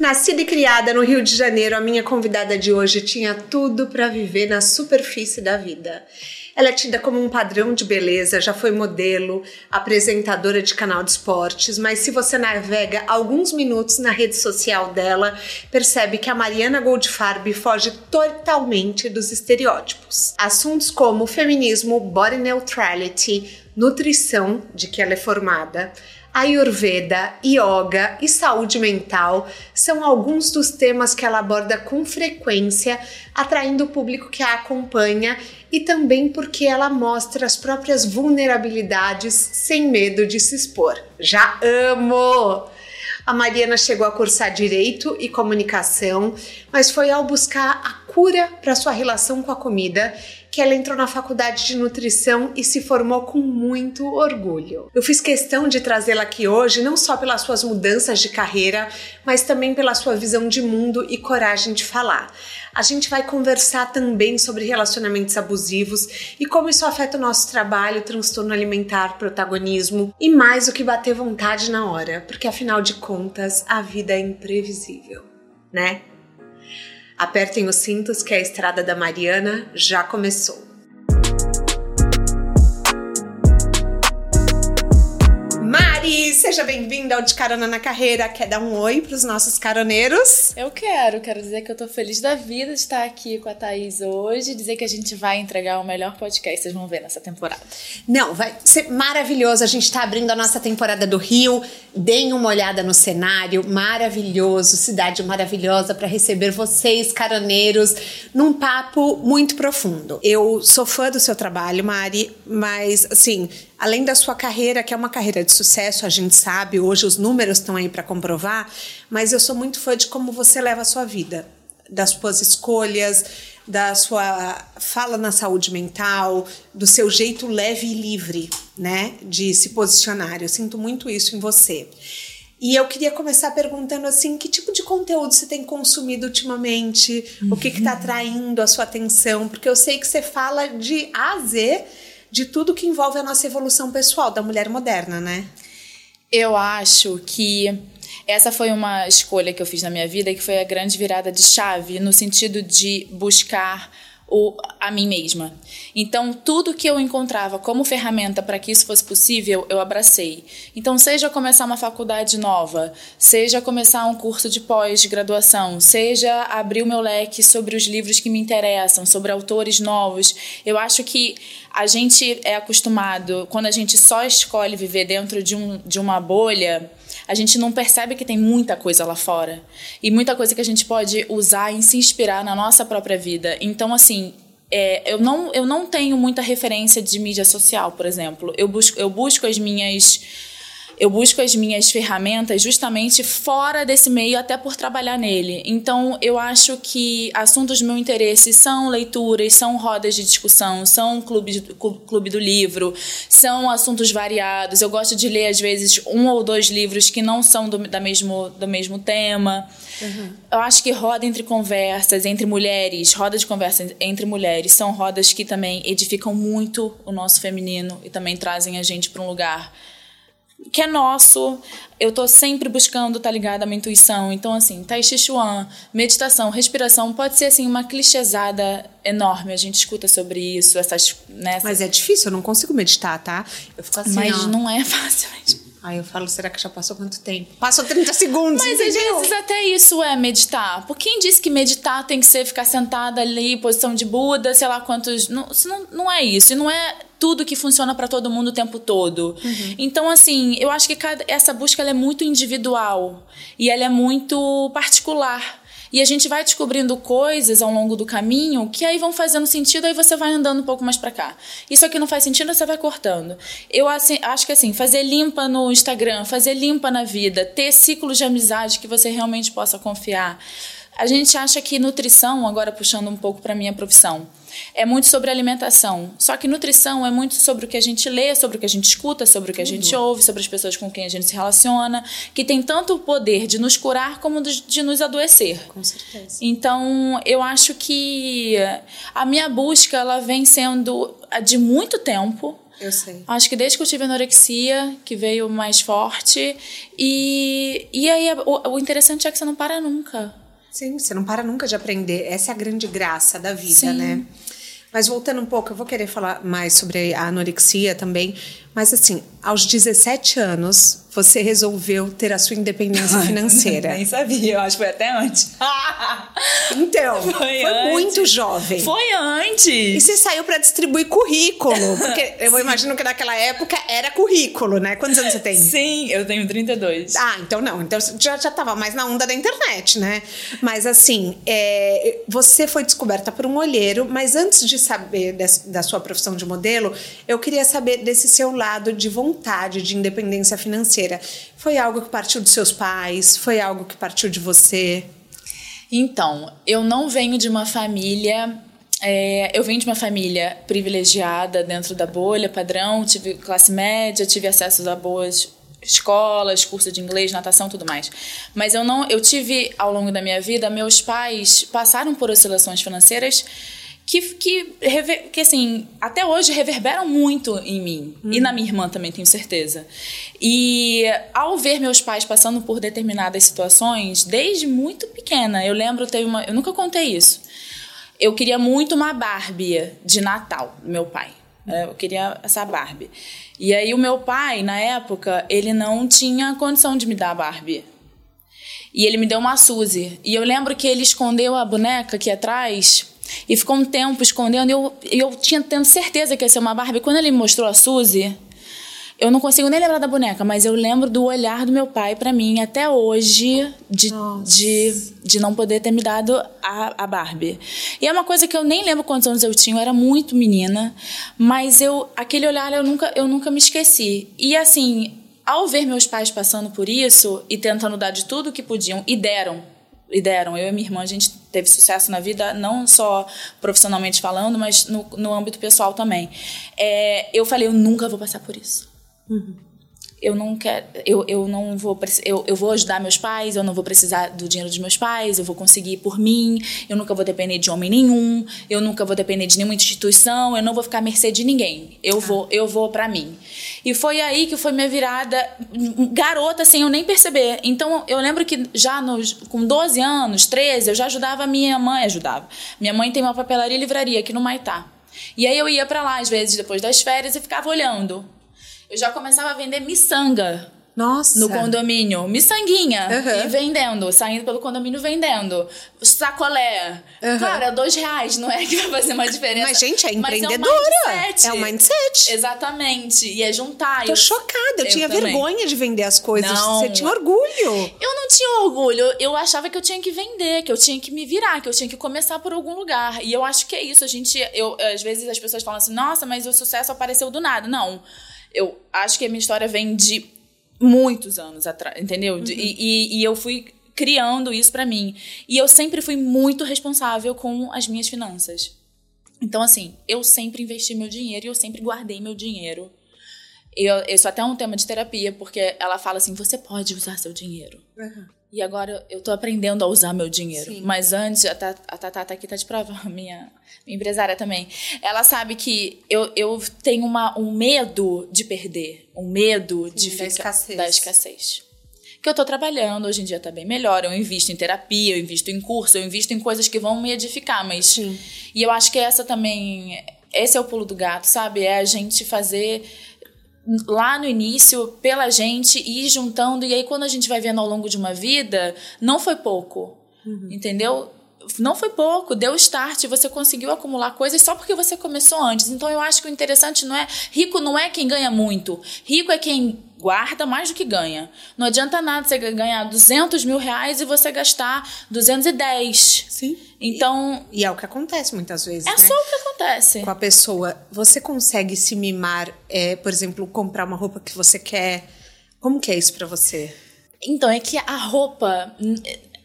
Nascida e criada no Rio de Janeiro, a minha convidada de hoje tinha tudo para viver na superfície da vida. Ela é tida como um padrão de beleza, já foi modelo, apresentadora de canal de esportes, mas se você navega alguns minutos na rede social dela, percebe que a Mariana Goldfarb foge totalmente dos estereótipos. Assuntos como feminismo, body neutrality, nutrição, de que ela é formada, Ayurveda, Yoga e saúde mental são alguns dos temas que ela aborda com frequência, atraindo o público que a acompanha e também porque ela mostra as próprias vulnerabilidades sem medo de se expor. Já amo! A Mariana chegou a cursar direito e comunicação, mas foi ao buscar a cura para sua relação com a comida que ela entrou na faculdade de nutrição e se formou com muito orgulho. Eu fiz questão de trazê-la aqui hoje não só pelas suas mudanças de carreira, mas também pela sua visão de mundo e coragem de falar. A gente vai conversar também sobre relacionamentos abusivos e como isso afeta o nosso trabalho, transtorno alimentar, protagonismo e mais o que bater vontade na hora, porque afinal de contas a vida é imprevisível, né? Apertem os cintos que a estrada da Mariana já começou. Seja bem-vinda ao De Carona na Carreira. Quer dar um oi para os nossos caroneiros? Eu quero, quero dizer que eu tô feliz da vida de estar aqui com a Thaís hoje, dizer que a gente vai entregar o melhor podcast, vocês vão ver nessa temporada. Não, vai ser maravilhoso. A gente está abrindo a nossa temporada do Rio. Deem uma olhada no cenário, maravilhoso, cidade maravilhosa para receber vocês, caroneiros, num papo muito profundo. Eu sou fã do seu trabalho, Mari, mas assim, além da sua carreira, que é uma carreira de sucesso, a gente sabe, hoje os números estão aí para comprovar, mas eu sou muito fã de como você leva a sua vida, das suas escolhas, da sua fala na saúde mental, do seu jeito leve e livre, né, de se posicionar. Eu sinto muito isso em você. E eu queria começar perguntando assim, que tipo de conteúdo você tem consumido ultimamente? Uhum. O que está atraindo a sua atenção? Porque eu sei que você fala de A a Z de tudo que envolve a nossa evolução pessoal da mulher moderna, né? Eu acho que essa foi uma escolha que eu fiz na minha vida que foi a grande virada de chave no sentido de buscar o, a mim mesma. Então, tudo que eu encontrava como ferramenta para que isso fosse possível, eu abracei. Então, seja começar uma faculdade nova, seja começar um curso de pós-graduação, seja abrir o meu leque sobre os livros que me interessam, sobre autores novos. Eu acho que a gente é acostumado, quando a gente só escolhe viver dentro de, um, de uma bolha, a gente não percebe que tem muita coisa lá fora. E muita coisa que a gente pode usar e se inspirar na nossa própria vida. Então, assim, é, eu, não, eu não tenho muita referência de mídia social, por exemplo. Eu busco, eu busco as minhas eu busco as minhas ferramentas justamente fora desse meio, até por trabalhar nele. Então, eu acho que assuntos do meu interesse são leituras, são rodas de discussão, são clube, clube do livro, são assuntos variados. Eu gosto de ler, às vezes, um ou dois livros que não são do, da mesmo, do mesmo tema. Uhum. Eu acho que roda entre conversas, entre mulheres, roda de conversa entre mulheres, são rodas que também edificam muito o nosso feminino e também trazem a gente para um lugar que é nosso. Eu tô sempre buscando tá ligada à minha intuição. Então, assim, Tai Chi Chuan, meditação, respiração, pode ser, assim, uma clichêsada enorme. A gente escuta sobre isso, essas... Né, Mas é difícil, eu não consigo meditar, tá? Eu fico assim, Mas ó. não é fácil mesmo. Aí eu falo, será que já passou quanto tempo? Passou 30 segundos, Mas entendeu? às vezes até isso é meditar. Por quem disse que meditar tem que ser ficar sentada ali, posição de Buda, sei lá quantos... Não, não, não é isso. E não é tudo que funciona para todo mundo o tempo todo. Uhum. Então, assim, eu acho que cada, essa busca é muito individual e ela é muito particular. E a gente vai descobrindo coisas ao longo do caminho que aí vão fazendo sentido, aí você vai andando um pouco mais para cá. Isso aqui não faz sentido, você vai cortando. Eu assim, acho que assim, fazer limpa no Instagram, fazer limpa na vida, ter ciclos de amizade que você realmente possa confiar a gente acha que nutrição, agora puxando um pouco para minha profissão, é muito sobre alimentação. Só que nutrição é muito sobre o que a gente lê, sobre o que a gente escuta, sobre o que a gente ouve, sobre as pessoas com quem a gente se relaciona, que tem tanto o poder de nos curar como de nos adoecer. Com certeza. Então, eu acho que a minha busca ela vem sendo de muito tempo. Eu sei. Acho que desde que eu tive anorexia, que veio mais forte. E, e aí, o, o interessante é que você não para nunca. Sim, você não para nunca de aprender. Essa é a grande graça da vida, Sim. né? Mas voltando um pouco, eu vou querer falar mais sobre a anorexia também. Mas assim, aos 17 anos, você resolveu ter a sua independência financeira. Nem sabia, eu acho que foi até antes. então, foi, foi antes. muito jovem. Foi antes. E você saiu para distribuir currículo, porque eu imagino que naquela época era currículo, né? Quantos anos você tem? Sim, eu tenho 32. Ah, então não. Então já, já tava mais na onda da internet, né? Mas assim, é, você foi descoberta por um olheiro, mas antes de saber desse, da sua profissão de modelo, eu queria saber desse seu lado de vontade de independência financeira. Foi algo que partiu dos seus pais? Foi algo que partiu de você? Então, eu não venho de uma família é, eu venho de uma família privilegiada dentro da bolha padrão, tive classe média, tive acesso a boas escolas, curso de inglês, natação, tudo mais. Mas eu não, eu tive ao longo da minha vida, meus pais passaram por oscilações financeiras que, que, que assim, até hoje reverberam muito em mim. Hum. E na minha irmã também, tenho certeza. E ao ver meus pais passando por determinadas situações, desde muito pequena, eu lembro, teve uma. Eu nunca contei isso. Eu queria muito uma Barbie de Natal, meu pai. É, eu queria essa Barbie. E aí o meu pai, na época, ele não tinha condição de me dar a Barbie. E ele me deu uma Suzy. E eu lembro que ele escondeu a boneca aqui atrás e ficou um tempo escondendo. E eu, eu tinha tendo certeza que ia ser uma Barbie. Quando ele me mostrou a Suzy, eu não consigo nem lembrar da boneca, mas eu lembro do olhar do meu pai para mim até hoje de, de, de não poder ter me dado a, a Barbie. E é uma coisa que eu nem lembro quantos anos eu tinha, eu era muito menina, mas eu aquele olhar eu nunca, eu nunca me esqueci. E assim, ao ver meus pais passando por isso e tentando dar de tudo que podiam e deram e deram. Eu e minha irmã, a gente teve sucesso na vida, não só profissionalmente falando, mas no, no âmbito pessoal também. É, eu falei, eu nunca vou passar por isso. Uhum eu não quero, eu, eu não vou, eu, eu vou ajudar meus pais, eu não vou precisar do dinheiro dos meus pais, eu vou conseguir por mim, eu nunca vou depender de homem nenhum, eu nunca vou depender de nenhuma instituição, eu não vou ficar à mercê de ninguém. Eu ah. vou, eu vou para mim. E foi aí que foi minha virada garota sem eu nem perceber. Então eu lembro que já nos, com 12 anos, 13, eu já ajudava a minha mãe, ajudava. Minha mãe tem uma papelaria e livraria aqui no Maitá. E aí eu ia para lá às vezes depois das férias e ficava olhando eu já começava a vender miçanga. Nossa. No condomínio. Miçanguinha. Uhum. E vendendo. Saindo pelo condomínio vendendo. Sacolé. Uhum. Cara, dois reais. Não é que vai fazer uma diferença. Mas, gente, é empreendedora. É um mindset. É um mindset. Exatamente. E é juntar. Tô eu... chocada. Eu, eu tinha também. vergonha de vender as coisas. Não. Você tinha orgulho. Eu não tinha orgulho. Eu achava que eu tinha que vender, que eu tinha que me virar, que eu tinha que começar por algum lugar. E eu acho que é isso. A gente... Eu, às vezes as pessoas falam assim, nossa, mas o sucesso apareceu do nada. Não. Não eu acho que a minha história vem de muitos anos atrás, entendeu? Uhum. E, e, e eu fui criando isso para mim. E eu sempre fui muito responsável com as minhas finanças. Então, assim, eu sempre investi meu dinheiro e eu sempre guardei meu dinheiro. Eu, isso até é um tema de terapia, porque ela fala assim: você pode usar seu dinheiro. Uhum. E agora eu tô aprendendo a usar meu dinheiro. Sim. Mas antes, a Tatá tá aqui, tá de prova, minha, minha empresária também. Ela sabe que eu, eu tenho uma, um medo de perder. Um medo Sim, de da ficar. Escassez. Da escassez. Que eu tô trabalhando, hoje em dia tá bem melhor. Eu invisto em terapia, eu invisto em curso, eu invisto em coisas que vão me edificar. Mas. Sim. E eu acho que essa também. Esse é o pulo do gato, sabe? É a gente fazer lá no início pela gente e ir juntando e aí quando a gente vai vendo ao longo de uma vida não foi pouco uhum. entendeu não foi pouco, deu start, você conseguiu acumular coisas só porque você começou antes. Então eu acho que o interessante não é rico não é quem ganha muito, rico é quem guarda mais do que ganha. Não adianta nada você ganhar 200 mil reais e você gastar 210. Sim. Então. E, e é o que acontece muitas vezes. É né? só o que acontece. Com a pessoa. Você consegue se mimar, é, por exemplo, comprar uma roupa que você quer. Como que é isso para você? Então, é que a roupa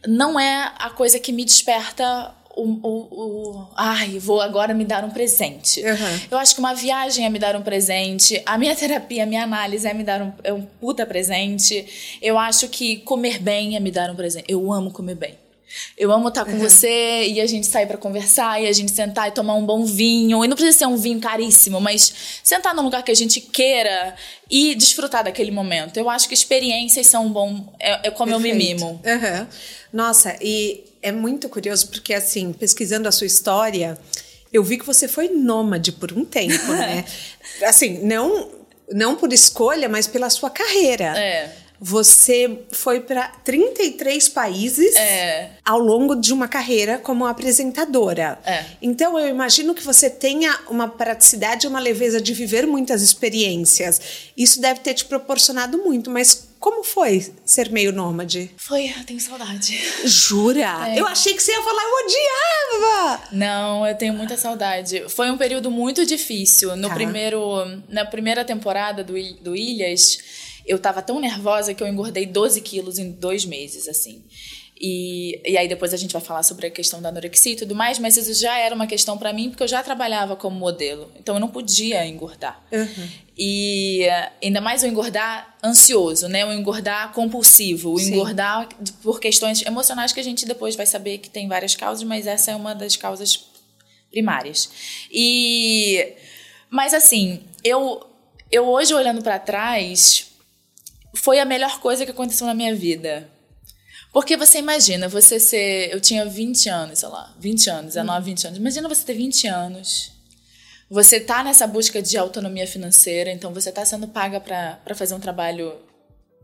não é a coisa que me desperta o, o, o, ai, vou agora me dar um presente. Uhum. Eu acho que uma viagem é me dar um presente, a minha terapia, a minha análise é me dar um, é um puta presente. Eu acho que comer bem é me dar um presente. Eu amo comer bem. Eu amo estar com uhum. você e a gente sair para conversar e a gente sentar e tomar um bom vinho. E não precisa ser um vinho caríssimo, mas sentar num lugar que a gente queira e desfrutar daquele momento. Eu acho que experiências são um bom. É, é como Perfeito. eu me mimo. Uhum. Nossa, e é muito curioso porque, assim, pesquisando a sua história, eu vi que você foi nômade por um tempo, né? assim, não, não por escolha, mas pela sua carreira. É. Você foi para 33 países é. ao longo de uma carreira como apresentadora. É. Então eu imagino que você tenha uma praticidade e uma leveza de viver muitas experiências. Isso deve ter te proporcionado muito, mas como foi ser meio nômade? Foi, eu tenho saudade. Jura? É. Eu achei que você ia falar, eu odiava! Não, eu tenho muita saudade. Foi um período muito difícil. No tá. primeiro, na primeira temporada do, do Ilhas, eu tava tão nervosa que eu engordei 12 quilos em dois meses, assim. E, e aí depois a gente vai falar sobre a questão da anorexia e tudo mais, mas isso já era uma questão para mim porque eu já trabalhava como modelo, então eu não podia engordar. Uhum. E ainda mais o engordar ansioso, né? O engordar compulsivo, o Sim. engordar por questões emocionais que a gente depois vai saber que tem várias causas, mas essa é uma das causas primárias. E mas assim, eu eu hoje olhando para trás, foi a melhor coisa que aconteceu na minha vida. Porque você imagina, você ser. Eu tinha 20 anos, sei lá, 20 anos, 19, 20 anos. Imagina você ter 20 anos. Você tá nessa busca de autonomia financeira, então você tá sendo paga para fazer um trabalho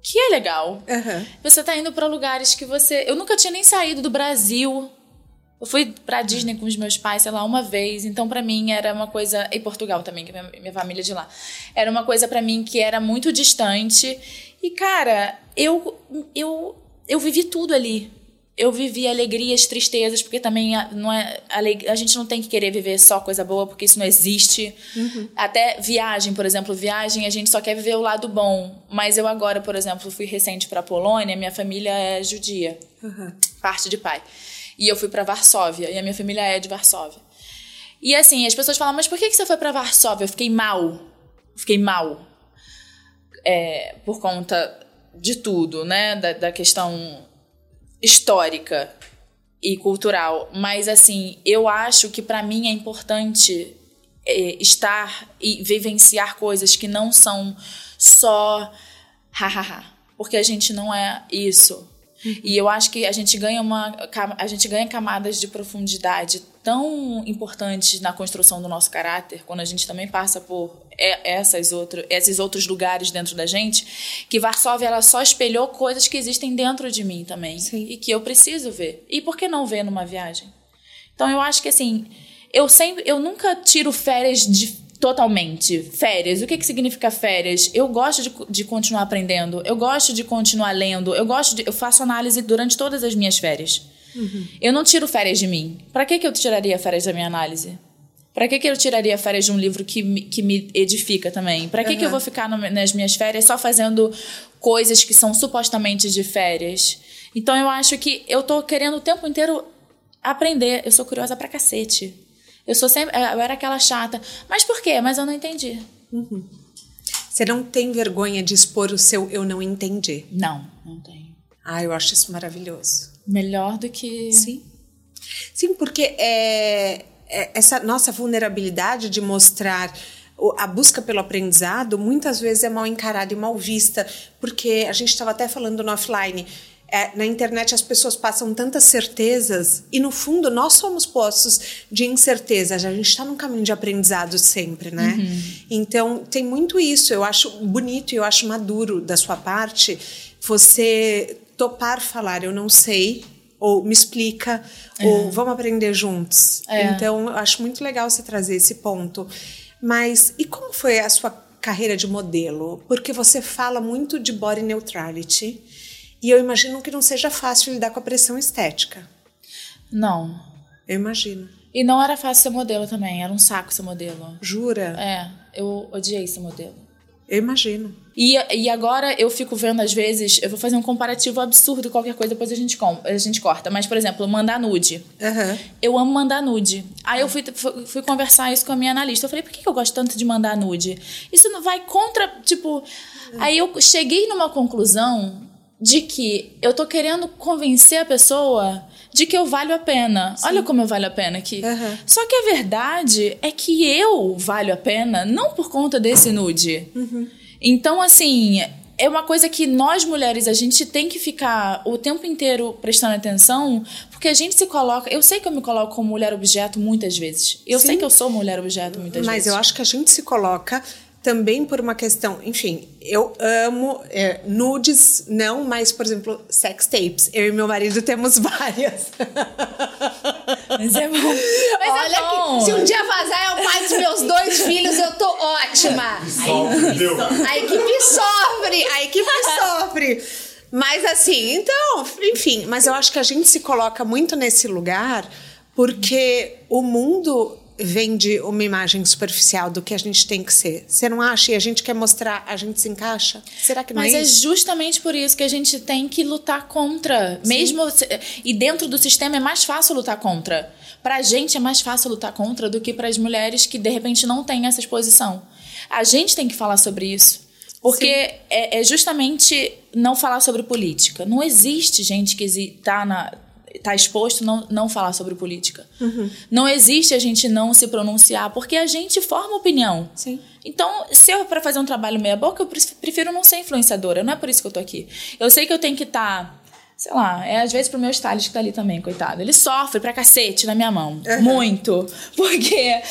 que é legal. Uhum. Você tá indo para lugares que você. Eu nunca tinha nem saído do Brasil. Eu fui pra Disney com os meus pais, sei lá, uma vez. Então, para mim, era uma coisa. E Portugal também, que é minha, minha família é de lá. Era uma coisa para mim que era muito distante. E, cara, eu, eu, eu vivi tudo ali. Eu vivi alegrias, tristezas, porque também não é, a, a gente não tem que querer viver só coisa boa, porque isso não existe. Uhum. Até viagem, por exemplo, viagem, a gente só quer viver o lado bom. Mas eu agora, por exemplo, fui recente para Polônia, minha família é judia, uhum. parte de pai. E eu fui para Varsóvia, e a minha família é de Varsóvia. E assim, as pessoas falam, mas por que, que você foi para Varsóvia? Eu fiquei mal. Fiquei mal é, por conta de tudo, né? Da, da questão histórica e cultural. Mas, assim, eu acho que para mim é importante é, estar e vivenciar coisas que não são só hahaha. Porque a gente não é isso. Uhum. E eu acho que a gente ganha uma a gente ganha camadas de profundidade tão importantes na construção do nosso caráter, quando a gente também passa por essas outro, esses outros lugares dentro da gente, que Varsóvia ela só espelhou coisas que existem dentro de mim também Sim. e que eu preciso ver. E por que não ver numa viagem? Então eu acho que assim, eu sempre eu nunca tiro férias de totalmente. Férias. O que, que significa férias? Eu gosto de, de continuar aprendendo, eu gosto de continuar lendo, eu gosto de. Eu faço análise durante todas as minhas férias. Uhum. Eu não tiro férias de mim. Para que, que eu tiraria férias da minha análise? Para que, que eu tiraria férias de um livro que me, que me edifica também? Para que, uhum. que eu vou ficar no, nas minhas férias só fazendo coisas que são supostamente de férias? Então eu acho que eu tô querendo o tempo inteiro aprender. Eu sou curiosa pra cacete. Eu sou sempre. Eu era aquela chata. Mas por quê? Mas eu não entendi. Uhum. Você não tem vergonha de expor o seu eu não entendi? Não, não tenho. Ah, eu acho isso maravilhoso. Melhor do que. Sim. Sim, porque é, é essa nossa vulnerabilidade de mostrar a busca pelo aprendizado muitas vezes é mal encarada e mal vista, porque a gente estava até falando no offline é, na internet as pessoas passam tantas certezas e no fundo nós somos postos de incertezas. A gente está num caminho de aprendizado sempre, né? Uhum. Então tem muito isso. Eu acho bonito e eu acho maduro da sua parte você topar falar eu não sei ou me explica é. ou vamos aprender juntos. É. Então eu acho muito legal você trazer esse ponto. Mas e como foi a sua carreira de modelo? Porque você fala muito de body neutrality e eu imagino que não seja fácil lidar com a pressão estética. Não. Eu imagino. E não era fácil ser modelo também, era um saco ser modelo. Jura? É, eu odiei ser modelo. Eu imagino. E, e agora eu fico vendo, às vezes, eu vou fazer um comparativo absurdo, qualquer coisa, depois a gente, com, a gente corta. Mas, por exemplo, mandar nude. Uhum. Eu amo mandar nude. Aí eu fui, fui, fui, conversar isso com a minha analista. Eu falei, por que eu gosto tanto de mandar nude? Isso não vai contra, tipo. Aí eu cheguei numa conclusão de que eu tô querendo convencer a pessoa de que eu valho a pena. Sim. Olha como eu valho a pena aqui. Uhum. Só que a verdade é que eu valho a pena não por conta desse nude. Uhum. Então, assim, é uma coisa que nós mulheres a gente tem que ficar o tempo inteiro prestando atenção, porque a gente se coloca. Eu sei que eu me coloco como mulher objeto muitas vezes. Eu Sim. sei que eu sou mulher objeto muitas Mas vezes. Mas eu acho que a gente se coloca também por uma questão, enfim, eu amo é, nudes, não, mas, por exemplo, sex tapes. Eu e meu marido temos várias. Mas é bom. Mas é Olha é bom. Que, se um dia vazar é o pai dos meus dois filhos, eu tô ótima. Sofre, a equipe sofre, a equipe sofre. Mas assim, então, enfim, mas eu acho que a gente se coloca muito nesse lugar porque o mundo vende uma imagem superficial do que a gente tem que ser. Você não acha? E a gente quer mostrar, a gente se encaixa? Será que não Mas é, é justamente por isso que a gente tem que lutar contra. Sim. Mesmo e dentro do sistema é mais fácil lutar contra. Pra gente é mais fácil lutar contra do que para as mulheres que de repente não têm essa exposição. A gente tem que falar sobre isso. Porque é, é, justamente não falar sobre política. Não existe gente que está na está exposto não, não falar sobre política. Uhum. Não existe a gente não se pronunciar, porque a gente forma opinião. Sim. Então, se eu para fazer um trabalho meia boca, eu prefiro não ser influenciadora. Não é por isso que eu tô aqui. Eu sei que eu tenho que estar tá sei lá, é às vezes pro meu stylist que tá ali também, coitado. Ele sofre pra cacete na minha mão. Uhum. Muito. Porque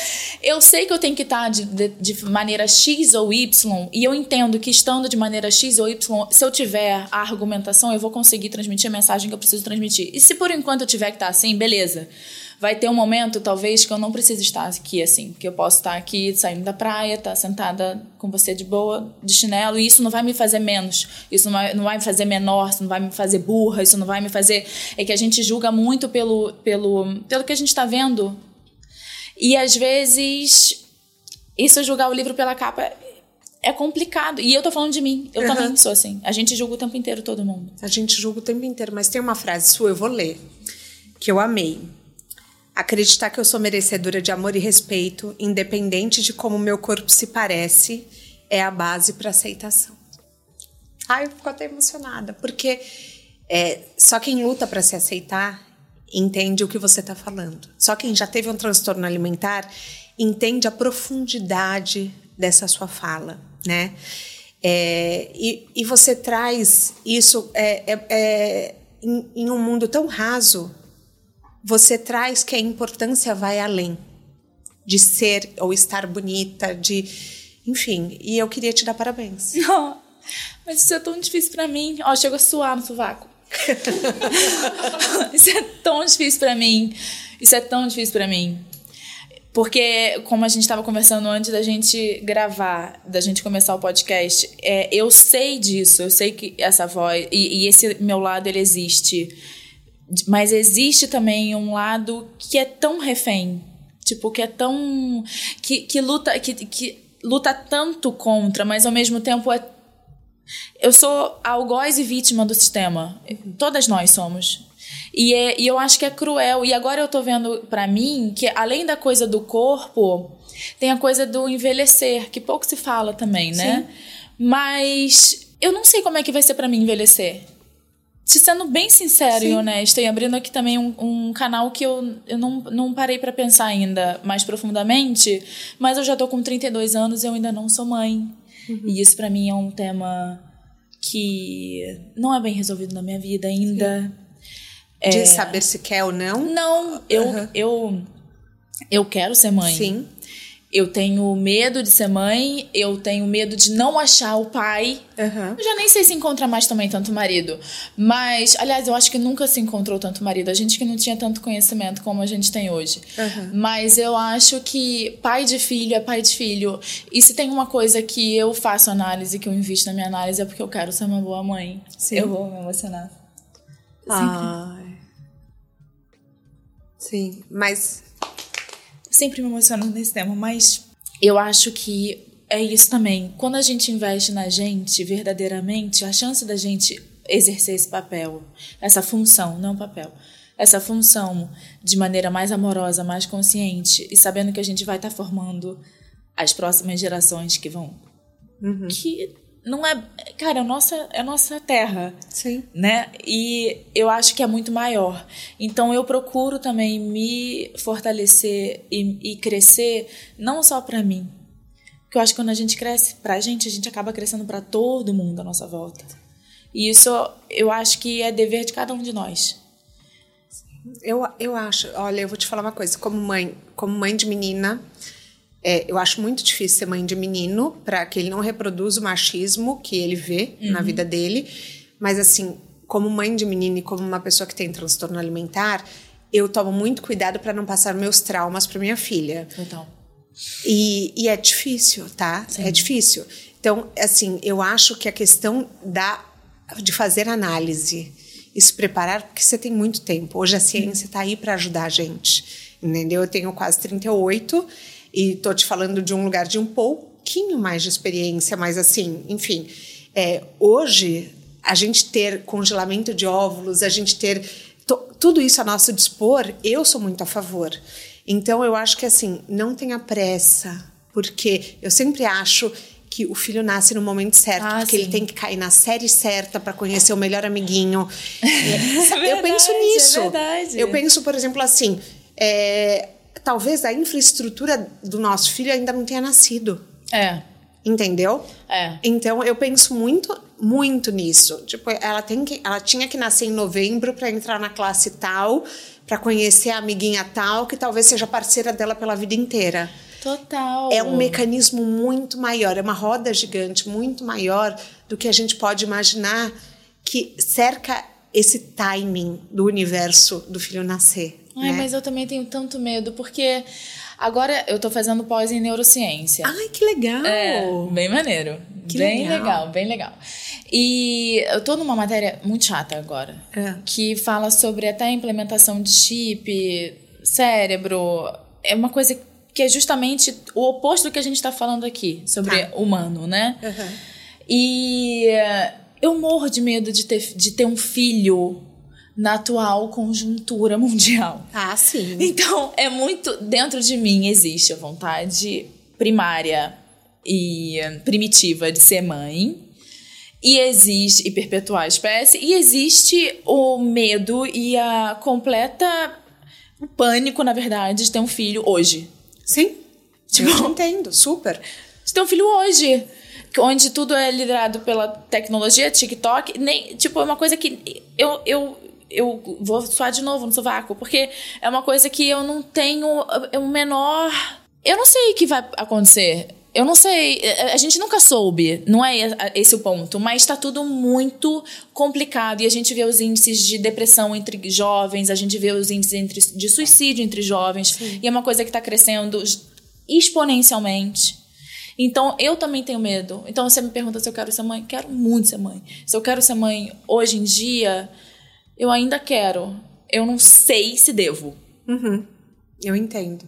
eu sei que eu tenho que estar tá de, de, de, maneira X ou Y, e eu entendo que estando de maneira X ou Y, se eu tiver a argumentação, eu vou conseguir transmitir a mensagem que eu preciso transmitir. E se por enquanto eu tiver que estar tá assim, beleza vai ter um momento, talvez, que eu não precise estar aqui assim. Que eu posso estar aqui saindo da praia, estar tá sentada com você de boa, de chinelo, e isso não vai me fazer menos. Isso não vai, não vai me fazer menor, isso não vai me fazer burra, isso não vai me fazer. É que a gente julga muito pelo, pelo, pelo que a gente está vendo. E às vezes, isso julgar o livro pela capa é complicado. E eu tô falando de mim. Eu uhum. também sou assim. A gente julga o tempo inteiro todo mundo. A gente julga o tempo inteiro, mas tem uma frase sua, eu vou ler, que eu amei. Acreditar que eu sou merecedora de amor e respeito, independente de como meu corpo se parece, é a base para aceitação. Ai, eu fico até emocionada, porque é, só quem luta para se aceitar entende o que você está falando. Só quem já teve um transtorno alimentar entende a profundidade dessa sua fala, né? É, e, e, você traz isso é, é, é em, em um mundo tão raso você traz que a importância vai além de ser ou estar bonita, de. Enfim, e eu queria te dar parabéns. Não, mas isso é tão difícil para mim. Ó, chegou a suar no sovaco. isso é tão difícil para mim. Isso é tão difícil para mim. Porque, como a gente estava conversando antes da gente gravar, da gente começar o podcast, é, eu sei disso, eu sei que essa voz, e, e esse meu lado, ele existe. Mas existe também um lado que é tão refém. Tipo, que é tão. que, que luta. Que, que luta tanto contra, mas ao mesmo tempo é. Eu sou algoz e vítima do sistema. Todas nós somos. E, é, e eu acho que é cruel. E agora eu tô vendo para mim que além da coisa do corpo, tem a coisa do envelhecer, que pouco se fala também, né? Sim. Mas eu não sei como é que vai ser para mim envelhecer te sendo bem sincero Sim. e honesta, e abrindo aqui também um, um canal que eu, eu não, não parei para pensar ainda mais profundamente, mas eu já tô com 32 anos e eu ainda não sou mãe. Uhum. E isso para mim é um tema que não é bem resolvido na minha vida ainda. É... De saber se quer ou não? Não, eu, uhum. eu, eu quero ser mãe. Sim. Eu tenho medo de ser mãe, eu tenho medo de não achar o pai. Uhum. Eu já nem sei se encontra mais também tanto marido. Mas, aliás, eu acho que nunca se encontrou tanto marido. A gente que não tinha tanto conhecimento como a gente tem hoje. Uhum. Mas eu acho que pai de filho é pai de filho. E se tem uma coisa que eu faço análise, que eu invisto na minha análise, é porque eu quero ser uma boa mãe. Sim. Eu vou me emocionar. Ai. Sim, mas sempre me emociono nesse tema, mas eu acho que é isso também. Quando a gente investe na gente verdadeiramente, a chance da gente exercer esse papel, essa função, não papel, essa função de maneira mais amorosa, mais consciente e sabendo que a gente vai estar tá formando as próximas gerações que vão. Uhum. Que não é. Cara, é a nossa, é nossa terra. Sim. Né? E eu acho que é muito maior. Então eu procuro também me fortalecer e, e crescer, não só para mim. Porque eu acho que quando a gente cresce pra gente, a gente acaba crescendo para todo mundo à nossa volta. E isso eu acho que é dever de cada um de nós. Eu, eu acho, olha, eu vou te falar uma coisa, como mãe, como mãe de menina, é, eu acho muito difícil ser mãe de menino para que ele não reproduza o machismo que ele vê uhum. na vida dele. Mas assim, como mãe de menino e como uma pessoa que tem transtorno alimentar, eu tomo muito cuidado para não passar meus traumas para minha filha. Então. E, e é difícil, tá? Sim. É difícil. Então, assim, eu acho que a questão da, de fazer análise e se preparar, porque você tem muito tempo. Hoje a ciência está aí para ajudar a gente, entendeu? Eu tenho quase 38 e tô te falando de um lugar de um pouquinho mais de experiência, mas assim, enfim, é, hoje a gente ter congelamento de óvulos, a gente ter tudo isso a nosso dispor, eu sou muito a favor. Então eu acho que assim, não tenha pressa, porque eu sempre acho que o filho nasce no momento certo, ah, porque sim. ele tem que cair na série certa para conhecer o melhor amiguinho. é verdade, eu penso nisso. É verdade. Eu penso, por exemplo, assim, é, talvez a infraestrutura do nosso filho ainda não tenha nascido. É. Entendeu? É. Então eu penso muito, muito nisso. Tipo, ela tem que, ela tinha que nascer em novembro para entrar na classe tal, para conhecer a amiguinha tal, que talvez seja parceira dela pela vida inteira. Total. É um mecanismo muito maior, é uma roda gigante muito maior do que a gente pode imaginar que cerca esse timing do universo do filho nascer. Ai, né? mas eu também tenho tanto medo, porque agora eu tô fazendo pós em neurociência. Ai, que legal! É, bem maneiro. Que bem legal. legal. bem legal. E eu tô numa matéria muito chata agora, é. que fala sobre até a implementação de chip, cérebro. É uma coisa que é justamente o oposto do que a gente está falando aqui, sobre tá. humano, né? Uhum. E eu morro de medo de ter, de ter um filho na atual conjuntura mundial. Ah, sim. Então, é muito. Dentro de mim existe a vontade primária e primitiva de ser mãe. E existe. e perpetuar a espécie. E existe o medo e a completa. o pânico, na verdade, de ter um filho hoje. Sim. Tipo, eu entendo, super. De ter um filho hoje onde tudo é liderado pela tecnologia, TikTok, nem, tipo, é uma coisa que eu, eu eu vou suar de novo no sovaco, porque é uma coisa que eu não tenho é o menor. Eu não sei o que vai acontecer. Eu não sei, a gente nunca soube, não é esse o ponto, mas está tudo muito complicado e a gente vê os índices de depressão entre jovens, a gente vê os índices entre, de suicídio entre jovens, Sim. e é uma coisa que está crescendo exponencialmente. Então eu também tenho medo. Então você me pergunta se eu quero ser mãe, quero muito ser mãe. Se eu quero ser mãe hoje em dia, eu ainda quero. Eu não sei se devo. Uhum. Eu entendo.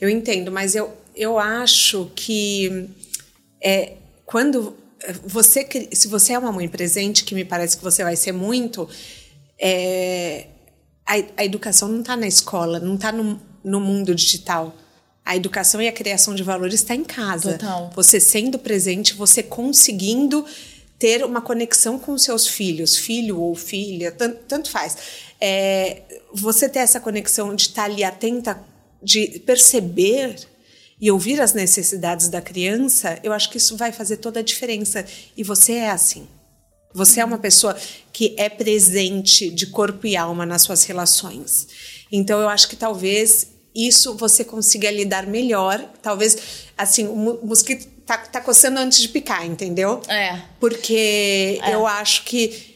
Eu entendo, mas eu, eu acho que é, quando você se você é uma mãe presente, que me parece que você vai ser muito, é, a, a, educação não está na escola, não está no, no mundo digital. A educação e a criação de valores está em casa. Total. Você sendo presente, você conseguindo ter uma conexão com seus filhos, filho ou filha, tanto, tanto faz. É, você ter essa conexão de estar ali atenta, de perceber e ouvir as necessidades da criança, eu acho que isso vai fazer toda a diferença. E você é assim. Você é uma pessoa que é presente de corpo e alma nas suas relações. Então eu acho que talvez isso você consiga lidar melhor. Talvez, assim, o mosquito tá, tá coçando antes de picar, entendeu? É. Porque é. eu acho que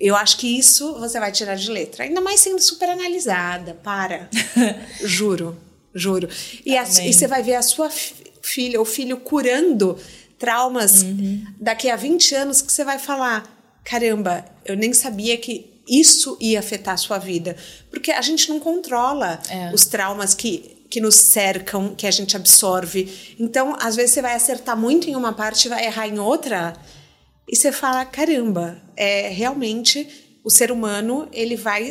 eu acho que isso você vai tirar de letra. Ainda mais sendo super analisada. Para. juro, juro. E, a, e, você vai ver a sua filha ou filho curando traumas uhum. daqui a 20 anos que você vai falar: caramba, eu nem sabia que isso ia afetar a sua vida. Porque a gente não controla é. os traumas que que nos cercam, que a gente absorve. Então, às vezes você vai acertar muito em uma parte e vai errar em outra, e você fala, caramba, é realmente o ser humano, ele vai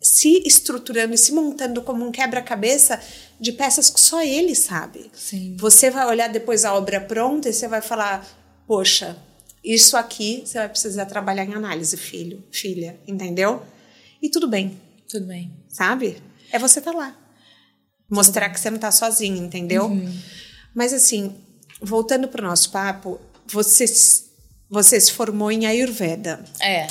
se estruturando e se montando como um quebra-cabeça de peças que só ele sabe. Sim. Você vai olhar depois a obra pronta e você vai falar, poxa, isso aqui você vai precisar trabalhar em análise, filho, filha, entendeu? E tudo bem. Tudo bem. Sabe? É você estar tá lá. Mostrar que você não está sozinho, entendeu? Uhum. Mas assim, voltando para o nosso papo, você, você se formou em Ayurveda. É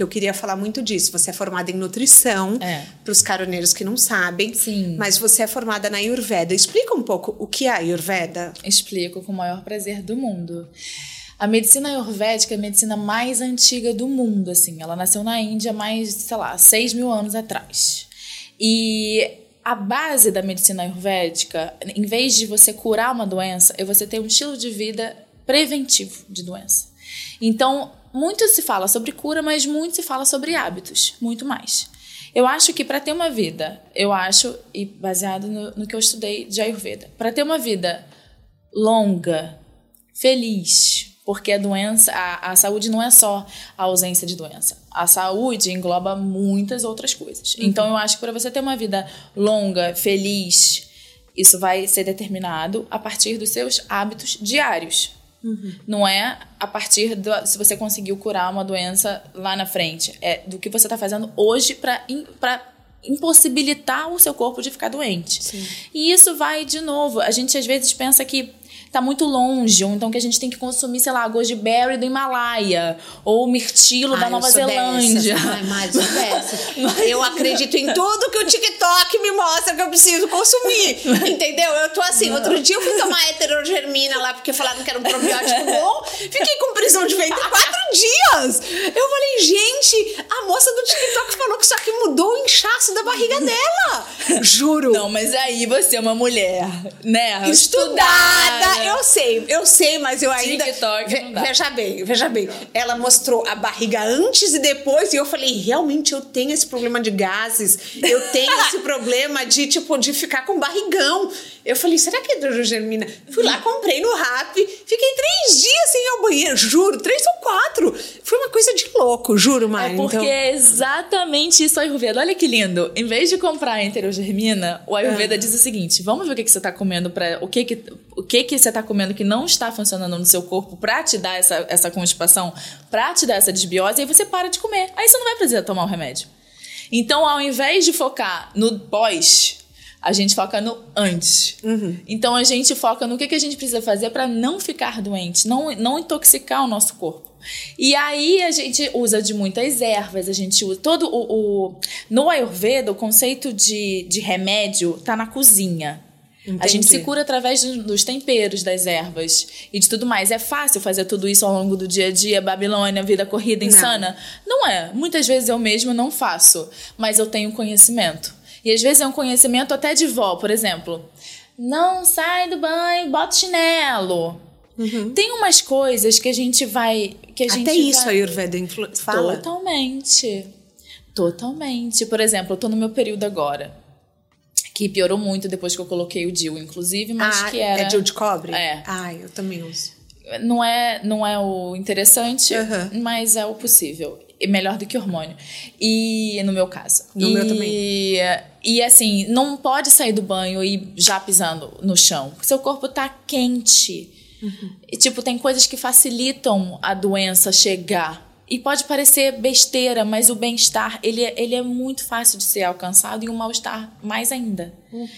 que eu queria falar muito disso. Você é formada em nutrição, é. para os caroneiros que não sabem. Sim. Mas você é formada na Ayurveda. Explica um pouco o que é Ayurveda. Explico com o maior prazer do mundo. A medicina ayurvédica é a medicina mais antiga do mundo, assim. Ela nasceu na Índia mais, sei lá, 6 mil anos atrás. E a base da medicina ayurvédica, em vez de você curar uma doença, é você ter um estilo de vida preventivo de doença. Então, muito se fala sobre cura, mas muito se fala sobre hábitos, muito mais. Eu acho que para ter uma vida, eu acho, e baseado no, no que eu estudei de Ayurveda, para ter uma vida longa, feliz, porque a doença, a, a saúde não é só a ausência de doença. A saúde engloba muitas outras coisas. Uhum. Então eu acho que para você ter uma vida longa, feliz, isso vai ser determinado a partir dos seus hábitos diários. Uhum. Não é a partir do, se você conseguiu curar uma doença lá na frente. É do que você está fazendo hoje para impossibilitar o seu corpo de ficar doente. Sim. E isso vai de novo. A gente às vezes pensa que tá muito longe, ou então que a gente tem que consumir, sei lá, goji berry do Himalaia, ou mirtilo Ai, da Nova Zelândia. Ai, mais eu, eu acredito em tudo que o TikTok me mostra que eu preciso consumir, entendeu? Eu tô assim, outro dia eu fui tomar heterogermina lá, porque falaram que era um probiótico bom, fiquei com prisão de ventre quatro dias. Eu falei, gente, a moça do TikTok falou que isso aqui mudou o inchaço da barriga dela. Juro. Não, mas aí você é uma mulher, né? Estudada, eu sei, eu sei, mas eu ainda. TikTok dá. Veja bem, veja bem. Ela mostrou a barriga antes e depois, e eu falei, realmente eu tenho esse problema de gases, eu tenho esse problema de, tipo, de ficar com barrigão. Eu falei, será que é hidrogermina? Fui lá, comprei no Rap, fiquei três dias sem ir ao banheiro, juro, três ou quatro. Foi uma coisa de louco, juro, Mari. É porque então... é exatamente isso Ayurveda. Olha que lindo. Em vez de comprar a enterogermina, o Ayurveda ah. diz o seguinte: vamos ver o que, que você está comendo para o que que o que que você está comendo que não está funcionando no seu corpo para te dar essa, essa constipação, para te dar essa desbiose, e aí você para de comer. Aí você não vai precisar tomar o remédio. Então, ao invés de focar no pós, a gente foca no antes. Uhum. Então a gente foca no que, que a gente precisa fazer para não ficar doente, não, não intoxicar o nosso corpo. E aí a gente usa de muitas ervas, a gente usa todo o. o no Ayurveda, o conceito de, de remédio tá na cozinha. Entendi. A gente se cura através dos temperos, das ervas e de tudo mais. É fácil fazer tudo isso ao longo do dia a dia, Babilônia, vida corrida, insana? Não, não é. Muitas vezes eu mesmo não faço, mas eu tenho conhecimento. E às vezes é um conhecimento até de vó, por exemplo. Não sai do banho, bota chinelo. Uhum. Tem umas coisas que a gente vai. Que a Até gente isso vai... a Ayurveda fala. Totalmente. Totalmente. Por exemplo, eu tô no meu período agora. Que piorou muito depois que eu coloquei o DIL, inclusive, mas ah, que era. É DIL de cobre? É. Ah, eu também uso. Não é, não é o interessante, uhum. mas é o possível melhor do que hormônio. E no meu caso. No e, meu também. E assim, não pode sair do banho e já pisando no chão. Seu corpo tá quente. Uhum. E, tipo, tem coisas que facilitam a doença chegar. E pode parecer besteira, mas o bem-estar, ele, é, ele é muito fácil de ser alcançado e o mal-estar mais ainda. Uhum.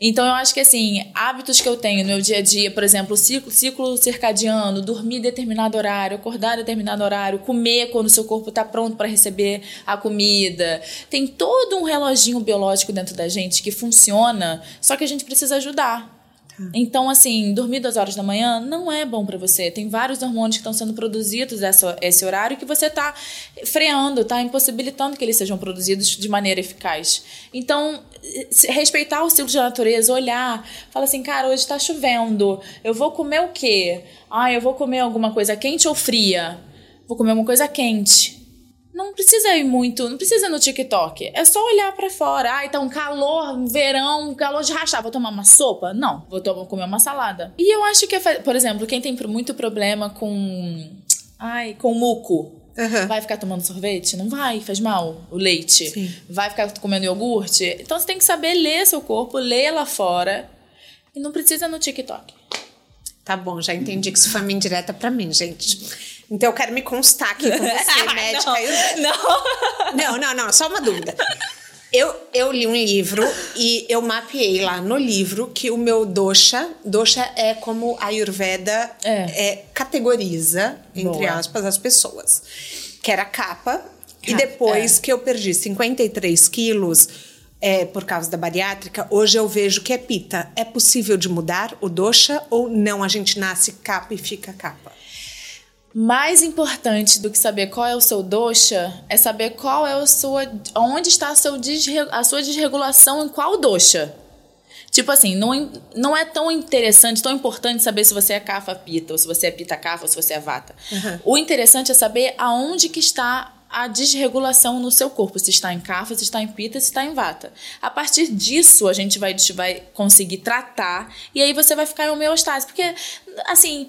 Então eu acho que assim, hábitos que eu tenho no meu dia a dia, por exemplo, ciclo, ciclo circadiano, dormir determinado horário, acordar determinado horário, comer quando o seu corpo está pronto para receber a comida. Tem todo um reloginho biológico dentro da gente que funciona, só que a gente precisa ajudar. Então, assim, dormir duas horas da manhã não é bom para você. Tem vários hormônios que estão sendo produzidos essa, esse horário que você está freando, está impossibilitando que eles sejam produzidos de maneira eficaz. Então, respeitar o ciclo de natureza, olhar, fala assim, cara, hoje está chovendo, eu vou comer o quê? Ah, eu vou comer alguma coisa quente ou fria? Vou comer alguma coisa quente. Não precisa ir muito, não precisa ir no TikTok. É só olhar para fora. Ai, tá um calor, verão, calor de rachar. Vou tomar uma sopa? Não, vou tomar, comer uma salada. E eu acho que, por exemplo, quem tem muito problema com. Ai, com muco. Uhum. Vai ficar tomando sorvete? Não vai, faz mal o leite. Sim. Vai ficar comendo iogurte? Então você tem que saber ler seu corpo, ler lá fora. E não precisa no TikTok. Tá bom, já entendi que isso foi uma indireta pra mim, gente. Então eu quero me constar aqui com você, médica. não, não. não, não, só uma dúvida. Eu, eu li um livro e eu mapeei lá no livro que o meu dosha, dosha é como a Ayurveda é. É, categoriza, entre Boa. aspas, as pessoas. Que era capa. e depois é. que eu perdi 53 quilos é, por causa da bariátrica, hoje eu vejo que é pita. É possível de mudar o dosha ou não? A gente nasce capa e fica capa? Mais importante do que saber qual é o seu dosha é saber qual é o sua, onde está a, seu a sua desregulação em qual dosha. Tipo assim, não, não é tão interessante, tão importante saber se você é kafa pita, ou se você é pita kafa, ou se você é vata. Uhum. O interessante é saber aonde que está a desregulação no seu corpo, se está em kafa, se está em pita, se está em vata. A partir disso, a gente vai, vai conseguir tratar e aí você vai ficar em homeostase. Porque, assim,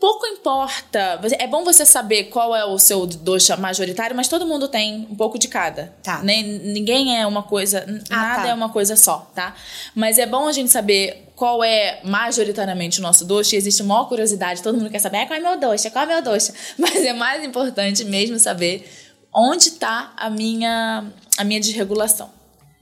pouco importa. É bom você saber qual é o seu dosha majoritário, mas todo mundo tem um pouco de cada. Tá. Nem, ninguém é uma coisa. Ah, nada tá. é uma coisa só, tá? Mas é bom a gente saber qual é majoritariamente o nosso dosha. E existe uma curiosidade, todo mundo quer saber ah, qual é meu dosha, qual é meu dosha. Mas é mais importante mesmo saber onde está a minha, a minha desregulação.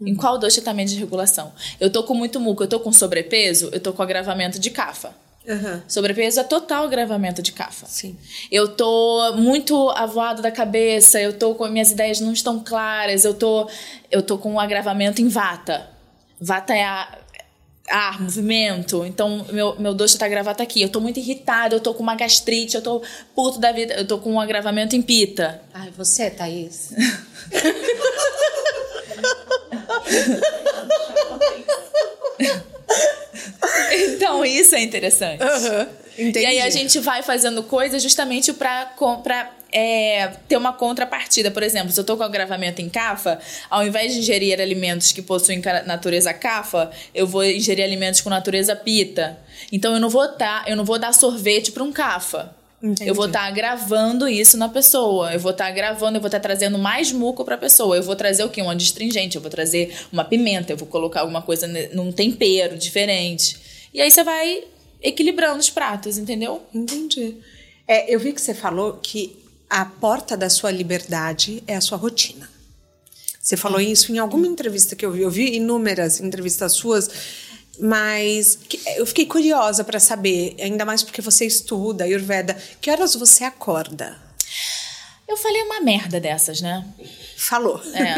Em hum. qual dosha está a minha desregulação? Eu tô com muito muco, eu tô com sobrepeso, eu tô com agravamento de cafa. Uhum. Sobrepeso é total gravamento de cafa. Sim. Eu tô muito avoado da cabeça, eu tô com minhas ideias não estão claras, eu tô eu tô com um agravamento em vata. Vata é a ar, movimento. Então, meu, meu doce tá gravata aqui. Eu tô muito irritada, eu tô com uma gastrite, eu tô puto da vida, eu tô com um agravamento em pita. Ai, você, Thaís. Então, isso é interessante. Uhum, e aí a gente vai fazendo coisas justamente para é, ter uma contrapartida. Por exemplo, se eu estou com agravamento em CAFA, ao invés de ingerir alimentos que possuem natureza CAFA, eu vou ingerir alimentos com natureza PITA. Então eu não vou tá, eu não vou dar sorvete para um CAFA. Entendi. Eu vou estar tá agravando isso na pessoa. Eu vou estar tá agravando, eu vou estar tá trazendo mais muco para a pessoa. Eu vou trazer o quê? Um adstringente, eu vou trazer uma pimenta, eu vou colocar alguma coisa num tempero diferente. E aí você vai equilibrando os pratos, entendeu? Entendi. É, eu vi que você falou que a porta da sua liberdade é a sua rotina. Você falou isso em alguma entrevista que eu vi. Eu vi inúmeras entrevistas suas, mas eu fiquei curiosa para saber, ainda mais porque você estuda Ayurveda, que horas você acorda? Eu falei uma merda dessas, né? Falou. É.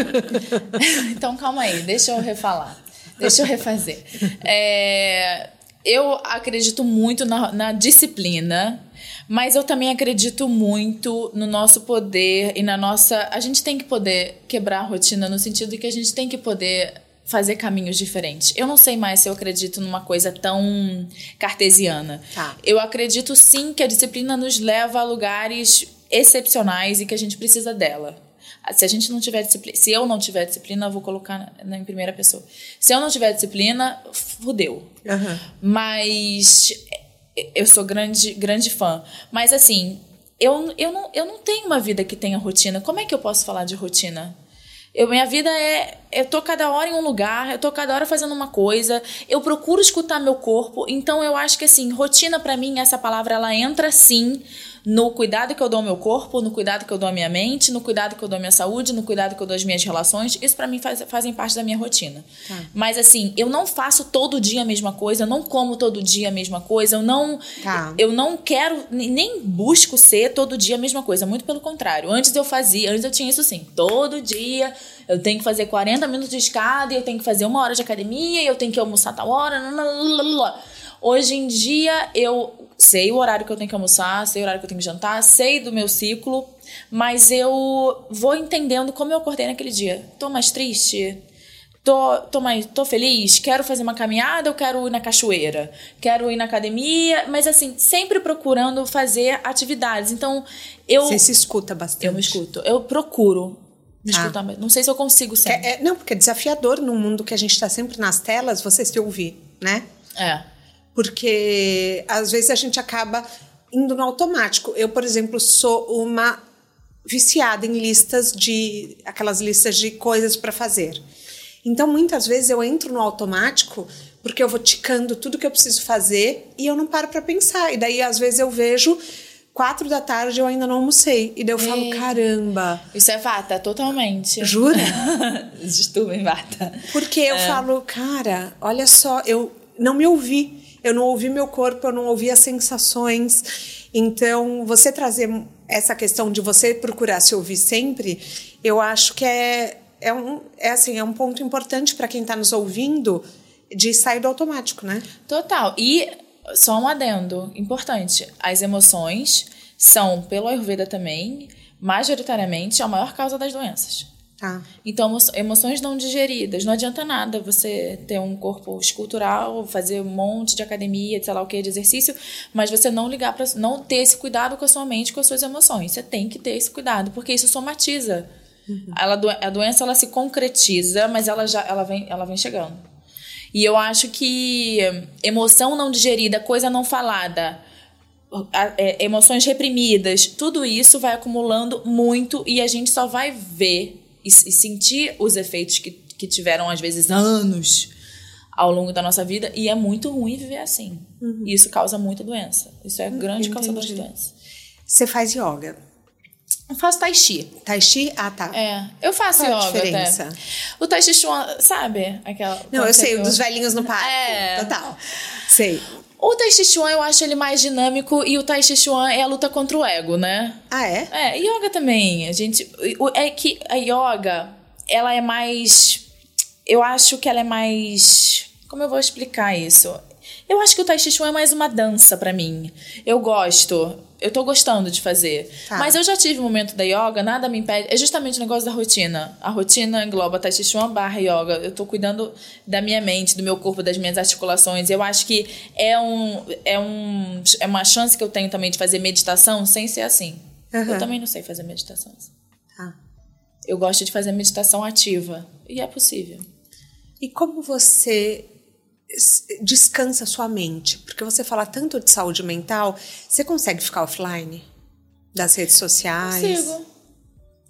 Então calma aí, deixa eu refalar. Deixa eu refazer. É, eu acredito muito na, na disciplina, mas eu também acredito muito no nosso poder e na nossa. A gente tem que poder quebrar a rotina no sentido de que a gente tem que poder fazer caminhos diferentes. Eu não sei mais se eu acredito numa coisa tão cartesiana. Tá. Eu acredito sim que a disciplina nos leva a lugares excepcionais e que a gente precisa dela. Se a gente não tiver disciplina, se eu não tiver disciplina, eu vou colocar na, na em primeira pessoa. Se eu não tiver disciplina, fudeu. Uhum. Mas eu sou grande, grande fã. Mas assim, eu, eu, não, eu não tenho uma vida que tenha rotina. Como é que eu posso falar de rotina? Eu, minha vida é. Eu tô cada hora em um lugar, eu tô cada hora fazendo uma coisa, eu procuro escutar meu corpo. Então eu acho que assim, rotina para mim, essa palavra, ela entra sim no cuidado que eu dou ao meu corpo, no cuidado que eu dou à minha mente, no cuidado que eu dou à minha saúde, no cuidado que eu dou às minhas relações. Isso para mim faz, fazem parte da minha rotina. Tá. Mas assim, eu não faço todo dia a mesma coisa, eu não como todo dia a mesma coisa, eu não tá. eu não quero nem busco ser todo dia a mesma coisa, muito pelo contrário. Antes eu fazia, antes eu tinha isso assim, todo dia eu tenho que fazer 40 minutos de escada, eu tenho que fazer uma hora de academia, eu tenho que almoçar tal hora. Hoje em dia eu sei o horário que eu tenho que almoçar, sei o horário que eu tenho que jantar, sei do meu ciclo, mas eu vou entendendo como eu acordei naquele dia. Tô mais triste? Tô, tô, mais, tô feliz, quero fazer uma caminhada, eu quero ir na cachoeira, quero ir na academia, mas assim, sempre procurando fazer atividades. Então, eu. Você se escuta bastante. Eu me escuto. Eu procuro me ah. escutar. Não sei se eu consigo sempre. É, é, não, porque é desafiador no mundo que a gente está sempre nas telas você se ouvir, né? É. Porque às vezes a gente acaba indo no automático. Eu, por exemplo, sou uma viciada em listas de aquelas listas de coisas para fazer. Então, muitas vezes eu entro no automático porque eu vou ticando tudo que eu preciso fazer e eu não paro para pensar. E daí, às vezes, eu vejo quatro da tarde eu ainda não almocei. E daí eu falo, caramba. Isso é vata, totalmente. Jura? Distúrbio em vata. Porque eu é. falo, cara, olha só, eu não me ouvi. Eu não ouvi meu corpo, eu não ouvi as sensações. Então, você trazer essa questão de você procurar se ouvir sempre, eu acho que é é um, é assim, é um ponto importante para quem está nos ouvindo de sair do automático, né? Total. E só um adendo importante: as emoções são, pelo Ayurveda também, majoritariamente a maior causa das doenças. Tá. Então, emoções não digeridas. Não adianta nada você ter um corpo escultural, fazer um monte de academia, sei lá o que, de exercício, mas você não ligar para. não ter esse cuidado com a sua mente, com as suas emoções. Você tem que ter esse cuidado, porque isso somatiza. Uhum. Ela, a doença ela se concretiza, mas ela já ela vem, ela vem chegando. E eu acho que emoção não digerida, coisa não falada, é, emoções reprimidas, tudo isso vai acumulando muito e a gente só vai ver e, e sentir os efeitos que, que tiveram, às vezes, anos ao longo da nossa vida. E é muito ruim viver assim. Uhum. E isso causa muita doença. Isso é grande causa causador de doença. Você faz yoga? Eu faço tai chi. Tai chi? Ah, tá. É. Eu faço Qual yoga. a diferença? Até. O tai chi chuan, sabe? Aquela, Não, eu sei, o dos velhinhos no parque. É. Total. Sei. O Tai Chi Chuan eu acho ele mais dinâmico e o Tai Chi Chuan é a luta contra o ego, né? Ah, é? É, yoga também. A gente. É que a yoga, ela é mais. Eu acho que ela é mais. Como eu vou explicar isso? Eu acho que o Tai Chi Chuan é mais uma dança para mim. Eu gosto eu tô gostando de fazer. Tá. Mas eu já tive um momento da yoga, nada me impede. É justamente o negócio da rotina. A rotina engloba Tai Chi Chuan barra yoga. Eu tô cuidando da minha mente, do meu corpo, das minhas articulações. Eu acho que é, um, é, um, é uma chance que eu tenho também de fazer meditação sem ser assim. Uhum. Eu também não sei fazer meditação. Tá. Eu gosto de fazer meditação ativa. E é possível. E como você descansa sua mente? Porque você fala tanto de saúde mental, você consegue ficar offline das redes sociais? Consigo.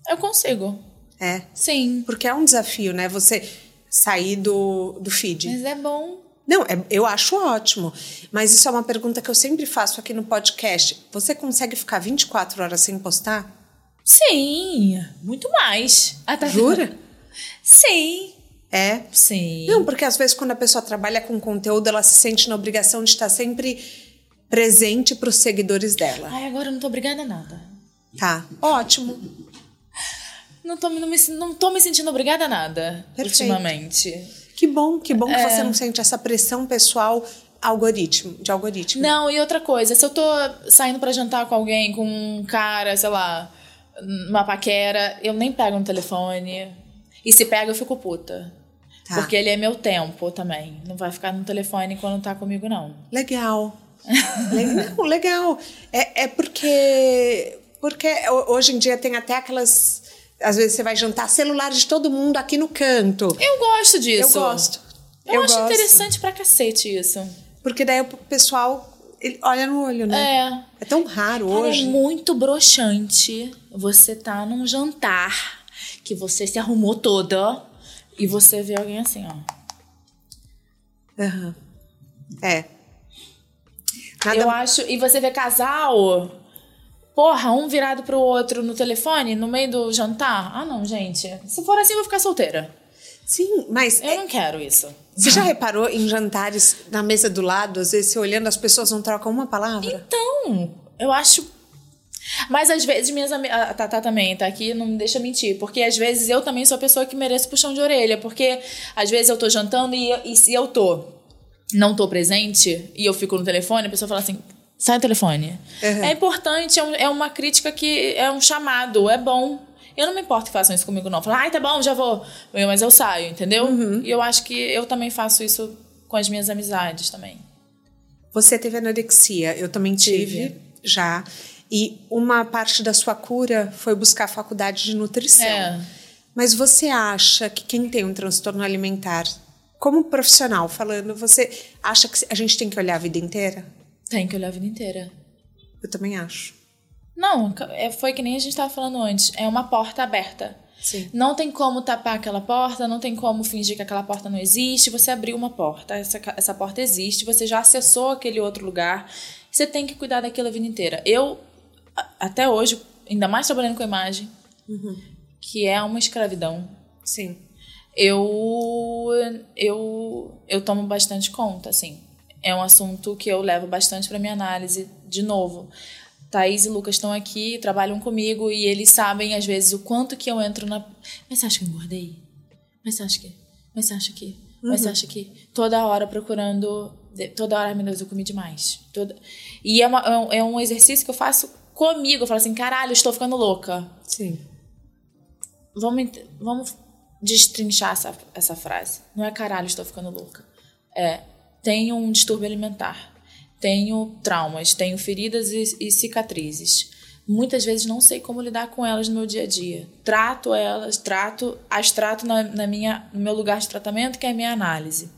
Eu consigo. É? Sim. Porque é um desafio, né? Você sair do, do feed. Mas é bom. Não, é, eu acho ótimo. Mas isso é uma pergunta que eu sempre faço aqui no podcast. Você consegue ficar 24 horas sem postar? Sim, muito mais. Tá Jura? Sim. É? Sim. Não, porque às vezes quando a pessoa trabalha com conteúdo, ela se sente na obrigação de estar sempre presente para os seguidores dela. Ai, agora eu não tô obrigada a nada. Tá, ótimo. Não tô, não, me, não tô me sentindo obrigada a nada Perfeito. ultimamente. Que bom, que bom que é. você não sente essa pressão pessoal algoritmo, de algoritmo. Não, e outra coisa, se eu tô saindo para jantar com alguém, com um cara, sei lá, uma paquera, eu nem pego no telefone. E se pega, eu fico puta. Tá. Porque ele é meu tempo também. Não vai ficar no telefone quando tá comigo, não. Legal. não, legal. É, é porque. Porque hoje em dia tem até aquelas. Às vezes você vai jantar celular de todo mundo aqui no canto. Eu gosto disso. Eu gosto. Eu, eu acho gosto. interessante pra cacete isso. Porque daí o pessoal ele olha no olho, né? É. É tão raro Cara, hoje. É muito broxante você tá num jantar que você se arrumou toda e você vê alguém assim, ó. Uhum. É. Nada... Eu acho. E você vê casal. Porra, um virado pro outro no telefone, no meio do jantar. Ah, não, gente. Se for assim, eu vou ficar solteira. Sim, mas. Eu é... não quero isso. Você já reparou em jantares na mesa do lado, às vezes você olhando, as pessoas não trocam uma palavra? Então, eu acho mas às vezes minhas amigas. A Tatá também tá aqui, não me deixa mentir. Porque às vezes eu também sou a pessoa que merece puxão de orelha. Porque às vezes eu tô jantando e, e se eu tô. Não tô presente e eu fico no telefone, a pessoa fala assim: sai do telefone. Uhum. É importante, é, um, é uma crítica que é um chamado, é bom. Eu não me importo que façam isso comigo, não. Falar, ai, tá bom, já vou. Eu, mas eu saio, entendeu? Uhum. E eu acho que eu também faço isso com as minhas amizades também. Você teve anorexia, eu também tive, Tive. já. E uma parte da sua cura foi buscar a faculdade de nutrição. É. Mas você acha que quem tem um transtorno alimentar, como profissional falando, você acha que a gente tem que olhar a vida inteira? Tem que olhar a vida inteira. Eu também acho. Não, é- foi que nem a gente estava falando antes. É uma porta aberta. Sim. Não tem como tapar aquela porta, não tem como fingir que aquela porta não existe. Você abriu uma porta, essa, essa porta existe, você já acessou aquele outro lugar. Você tem que cuidar daquilo a vida inteira. Eu, até hoje, ainda mais trabalhando com imagem, que é uma escravidão, Sim. eu, eu, eu tomo bastante conta, assim. É um assunto que eu levo bastante para minha análise, de novo. Thaís e Lucas estão aqui, trabalham comigo e eles sabem, às vezes, o quanto que eu entro na. Mas você acha que eu engordei? Mas você acha que. Mas você acha que. Mas você acha que. Toda hora procurando. Toda hora, meu Deus, eu comi demais. Toda... E é, uma- é um- é um exercício que eu faço comigo. Eu falo assim, caralho, estou ficando louca Sim. vamos, vamos destrinchar essa, essa frase. Não é caralho, estou ficando louca. É, tenho um distúrbio alimentar. Tenho traumas, tenho feridas e, e cicatrizes. Muitas vezes não sei como lidar com elas no meu dia a dia. Trato elas, trato, as trato na, na minha, no meu lugar de tratamento, que é a minha análise.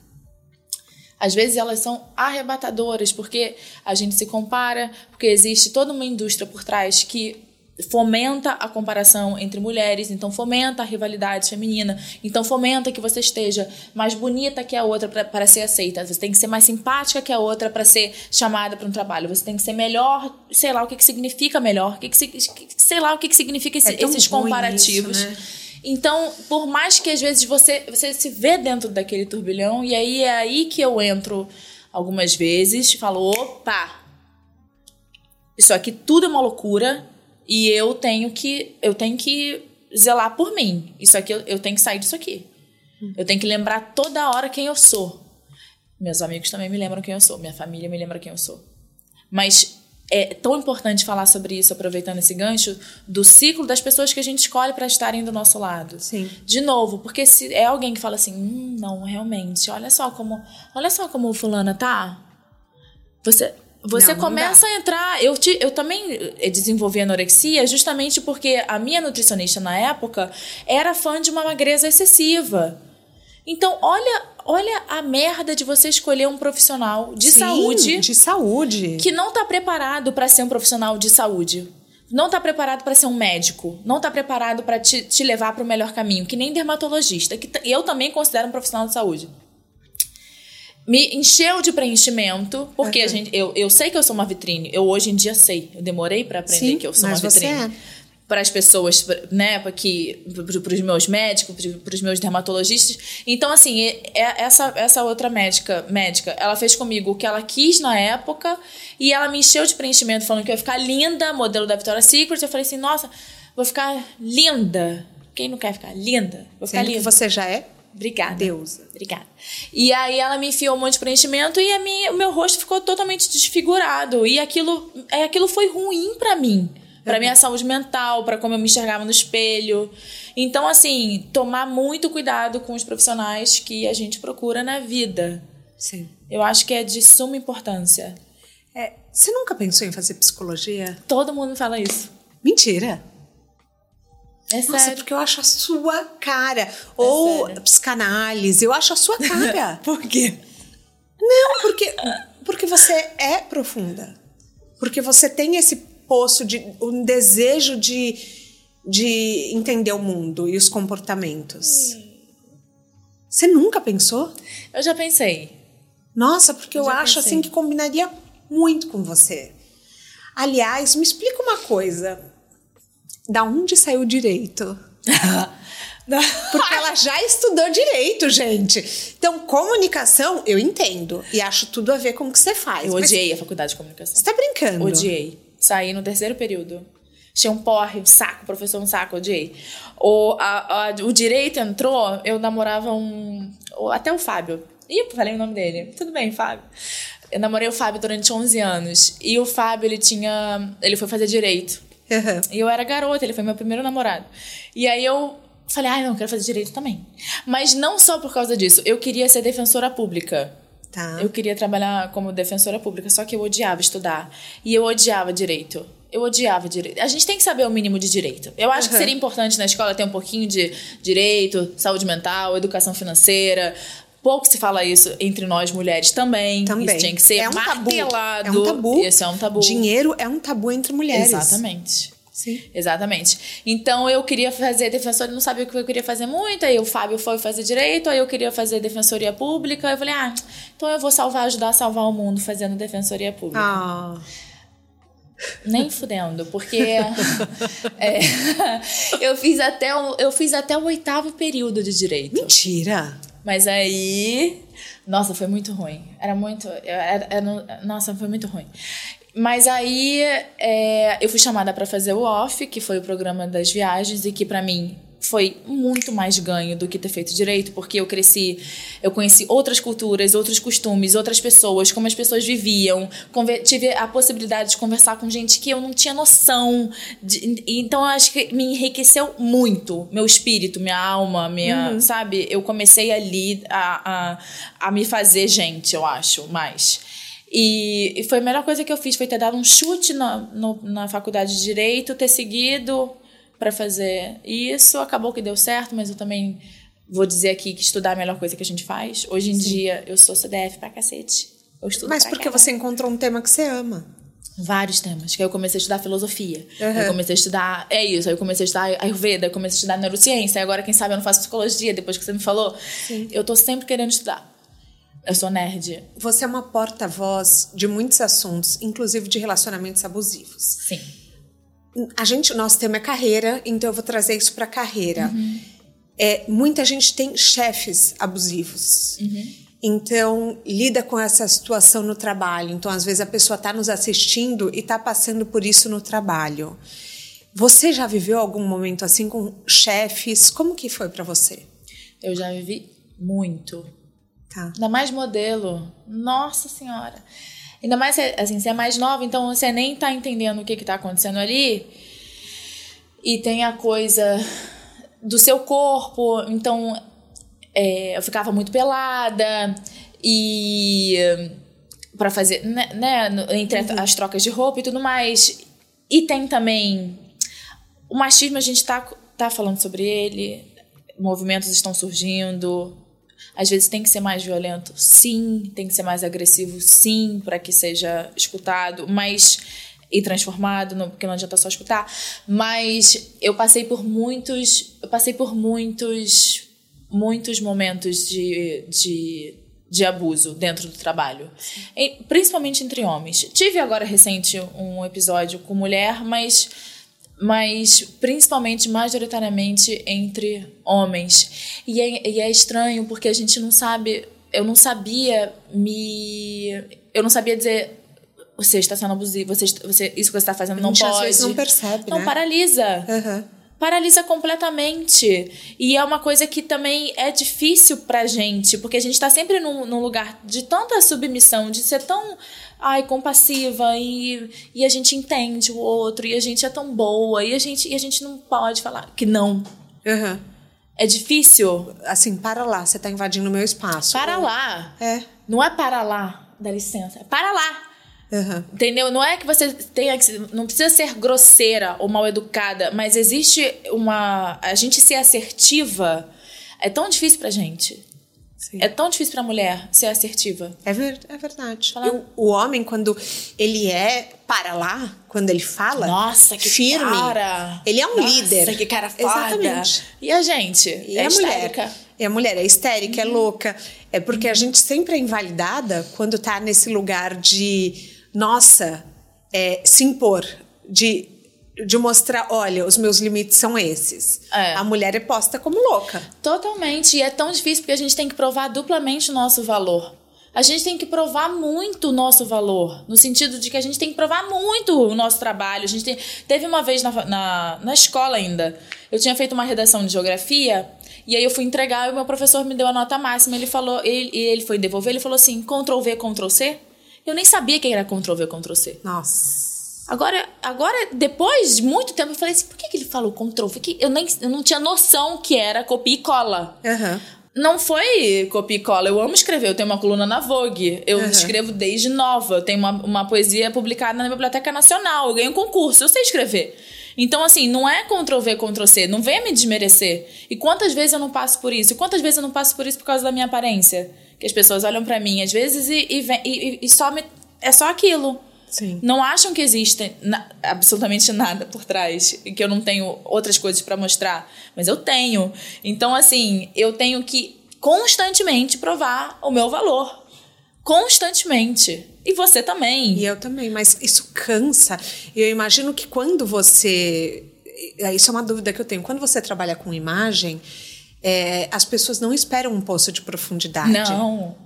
Às vezes elas são arrebatadoras, porque a gente se compara, porque existe toda uma indústria por trás que fomenta a comparação entre mulheres, então fomenta a rivalidade feminina, então fomenta que você esteja mais bonita que a outra para ser aceita, você tem que ser mais simpática que a outra para ser chamada para um trabalho, você tem que ser melhor, sei lá o que, que significa melhor, que que, sei lá o que, que significa esse- É esses comparativos. isso, né? Então, por mais que às vezes você, você se vê dentro daquele turbilhão, e aí é aí que eu entro algumas vezes, falo, opa, isso aqui tudo é uma loucura e eu tenho que eu tenho que zelar por mim. Isso aqui eu, tenho que sair disso aqui. Eu tenho que lembrar toda hora quem eu sou. Meus amigos também me lembram quem eu sou, minha família me lembra quem eu sou. Mas é tão importante falar sobre isso, aproveitando esse gancho, do ciclo das pessoas que a gente escolhe para estarem do nosso lado. Sim. De novo, porque se é alguém que fala assim, hum, não, realmente, olha só como, olha só como fulana tá. Você, você Não, não começa a entrar. Eu, te, eu também eh, desenvolvi anorexia justamente porque a minha nutricionista na época era fã de uma magreza excessiva. Então, olha, olha a merda de você escolher um profissional de Sim, saúde De saúde. que não está preparado para ser um profissional de saúde. Não está preparado para ser um médico. Não está preparado para te, te levar para o melhor caminho. Que nem dermatologista. Que eu também considero um profissional de saúde. Me encheu de preenchimento, porque a Uhum. gente, eu, eu sei que eu sou uma vitrine. Eu hoje em dia sei. Eu demorei para aprender Sim, que eu sou uma você vitrine. é. Para as pessoas, né, para que para os meus médicos, para os meus dermatologistas. Então, assim, é- essa essa outra médica, médica, ela fez comigo o que ela quis na época e ela me encheu de preenchimento falando que eu ia ficar linda, modelo da Victoria's Secret. Eu falei assim, nossa, vou ficar linda. Quem não quer ficar linda? Vou ficar Sendo linda. você já é Obrigada. deusa. Obrigada. E aí ela me enfiou um monte de preenchimento e a minha, o meu rosto ficou totalmente desfigurado. E aquilo, é, aquilo foi ruim pra mim. Pra minha saúde mental, pra como eu me enxergava no espelho. Então, assim, tomar muito cuidado com os profissionais que a gente procura na vida. Sim. Eu acho que é de suma importância. É, você nunca pensou em fazer psicologia? Todo mundo fala isso. Mentira. É Nossa, sério. porque eu acho a sua cara. Ou sério. psicanálise, eu acho a sua cara. Por quê? Não, porque, porque você é profunda. Porque você tem esse poço de um desejo de, de entender o mundo e os comportamentos. Você nunca pensou? Eu já pensei. Nossa, porque eu, já acho pensei. assim que combinaria muito com você. Aliás, me explica uma coisa. Da onde saiu o direito? Porque ela já estudou direito, gente. Então, comunicação, eu entendo. E acho tudo a ver com o que você faz. Eu odiei a faculdade de comunicação. Você tá brincando? Odiei. Saí no terceiro período. Tinha um porre, um saco, professor um saco, odiei. O, a- a- o direito entrou, eu namorava um. Até o Fábio. Ih, falei o nome dele. Tudo bem, Fábio. Eu namorei o Fábio durante 11 anos. E o Fábio, ele tinha. Ele foi fazer direito. Uhum. E eu era garota, ele foi meu primeiro namorado. E aí eu falei, ah, não, quero fazer direito também. Mas não só por causa disso, eu queria ser defensora pública. Tá. Eu queria trabalhar como defensora pública, só que eu odiava estudar. E eu odiava direito. Eu odiava direito. A gente tem que saber o mínimo de direito. Eu acho Uhum. que seria importante na escola ter um pouquinho de direito, saúde mental, educação financeira. Pouco se fala isso entre nós mulheres também. Também. Isso tinha que ser é um tabu. martelado. É um tabu. Isso é um tabu. Dinheiro é um tabu entre mulheres. Exatamente. Sim. Exatamente. Então eu queria fazer defensora, não sabia o que eu queria fazer muito. Aí o Fábio foi fazer direito, aí eu queria fazer defensoria pública. Eu falei, ah, então eu vou salvar, ajudar a salvar o mundo fazendo defensoria pública. Ah, Nem fudendo, porque é, eu, fiz até o, eu fiz até o oitavo período de direito. mentira. Mas aí. Nossa, foi muito ruim. Era muito. Era, era- nossa, foi muito ruim. Mas aí é, eu fui chamada para fazer o OFF, que foi o programa das viagens, e que para mim foi muito mais ganho do que ter feito direito, porque eu cresci, eu conheci outras culturas, outros costumes, outras pessoas, como as pessoas viviam, tive a possibilidade de conversar com gente que eu não tinha noção. de- então eu acho que me enriqueceu muito, meu espírito, minha alma, minha, sabe? Eu comecei ali a, a, a me fazer gente, eu acho, mais. E, e foi a melhor coisa que eu fiz, foi ter dado um chute na, no- na faculdade de Direito, ter seguido para fazer isso. Acabou que deu certo, mas eu também vou dizer aqui que estudar é a melhor coisa que a gente faz. Hoje em dia, eu sou CDF pra cacete. Eu estudo Mas porque caralho. você encontrou um tema que você ama. Vários temas. Que aí eu comecei a estudar filosofia. Uhum. Eu comecei a estudar. É isso. Aí eu comecei a estudar Ayurveda. Eu comecei a estudar neurociência. Aí agora, quem sabe, eu não faço psicologia depois que você me falou. Eu tô sempre querendo estudar. Eu sou nerd. Você é uma porta-voz de muitos assuntos, inclusive de relacionamentos abusivos. Sim. A gente, nosso tema é carreira, então eu vou trazer isso para carreira. É, muita gente tem chefes abusivos. Então, lida com essa situação no trabalho. Então, às vezes, a pessoa está nos assistindo e está passando por isso no trabalho. Você já viveu algum momento assim com chefes? Como que foi para você? Eu já vivi muito. Tá. Ainda mais modelo. Nossa Senhora. Ainda mais, se- assim, você é mais nova, então você nem tá entendendo o que que tá acontecendo ali. E tem a coisa do seu corpo. Então, é, eu ficava muito pelada. E... para fazer, né, né, entre Uhum. as trocas de roupa e tudo mais. E tem também... O machismo, a gente tá, tá falando sobre ele. Movimentos estão surgindo. Às vezes tem que ser mais violento, sim. Tem que ser mais agressivo, sim, para que seja escutado, mas e transformado, não, porque não adianta só escutar. Mas eu passei por muitos, eu passei por muitos, muitos momentos de, de, de abuso dentro do trabalho, E, principalmente entre homens. Tive agora recente um episódio com mulher, mas mas principalmente, majoritariamente, entre homens. E é, e é estranho porque a gente não sabe. Eu não sabia me. Eu não sabia dizer. Você está sendo abusivo, você, está- você, isso que você está fazendo não gente, às pode. vezes, não percebe, Não, né? paralisa. Aham. Paralisa completamente. E é uma coisa que também é difícil pra gente, porque a gente tá sempre num, num lugar de tanta submissão, de ser tão ai, compassiva e, e a gente entende o outro, e a gente é tão boa, e a gente, e a gente não pode falar que não. Aham. É difícil. Assim, para lá, você tá invadindo o meu espaço. Para lá. É. Não é para lá, dá licença. É para lá. Aham. Entendeu? Não é que você tenha que. Não precisa ser grosseira ou mal educada, mas existe uma. A gente ser assertiva é tão difícil pra gente. Sim. É tão difícil pra mulher ser assertiva. É, ver, é verdade. Falar- Eu- o homem, quando ele é para lá, quando ele fala, Nossa, que firme, cara! ele é um Nossa, líder. que cara foda! Exatamente. E a gente? E é a mulher? histérica. E a mulher é histérica, é louca. É porque a gente sempre é invalidada quando tá nesse lugar de, nossa, é, se impor, de, de mostrar, olha, os meus limites são esses. É. A mulher é posta como louca. Totalmente. E é tão difícil porque a gente tem que provar duplamente o nosso valor. A gente tem que provar muito o nosso valor. No sentido de que a gente tem que provar muito o nosso trabalho. A gente tem... Teve uma vez na, na, na escola ainda. Eu tinha feito uma redação de geografia. E aí eu fui entregar e o meu professor me deu a nota máxima. Ele falou, ele, e ele foi devolver, ele falou assim: Ctrl V, Ctrl C. Eu nem sabia que era Ctrl V, Ctrl C. Nossa. Agora, agora, depois de muito tempo, eu falei assim, por que, que ele falou Ctrl? Que eu, nem, eu não tinha noção que era copia e cola. Aham. Não foi copia e cola. Eu amo escrever. Eu tenho uma coluna na Vogue. Eu Uhum. escrevo desde nova. Eu tenho uma, uma poesia publicada na Biblioteca Nacional. Eu ganho um concurso. Eu sei escrever. Então, assim, não é Ctrl-V, Ctrl-C. Não venha me desmerecer. E quantas vezes eu não passo por isso? E quantas vezes eu não passo por isso por causa da minha aparência? Que as pessoas olham pra mim, às vezes, e, e, e- e só me... É só aquilo. Sim. Não acham que existe na- absolutamente nada por trás e que eu não tenho outras coisas pra mostrar, mas eu tenho. Então, assim, eu tenho que constantemente provar o meu valor. Constantemente. E você também. E eu também, mas isso cansa. E eu imagino que quando você. é, Isso é uma dúvida que eu tenho. Quando você trabalha com imagem, é, as pessoas não esperam um poço de profundidade. Não.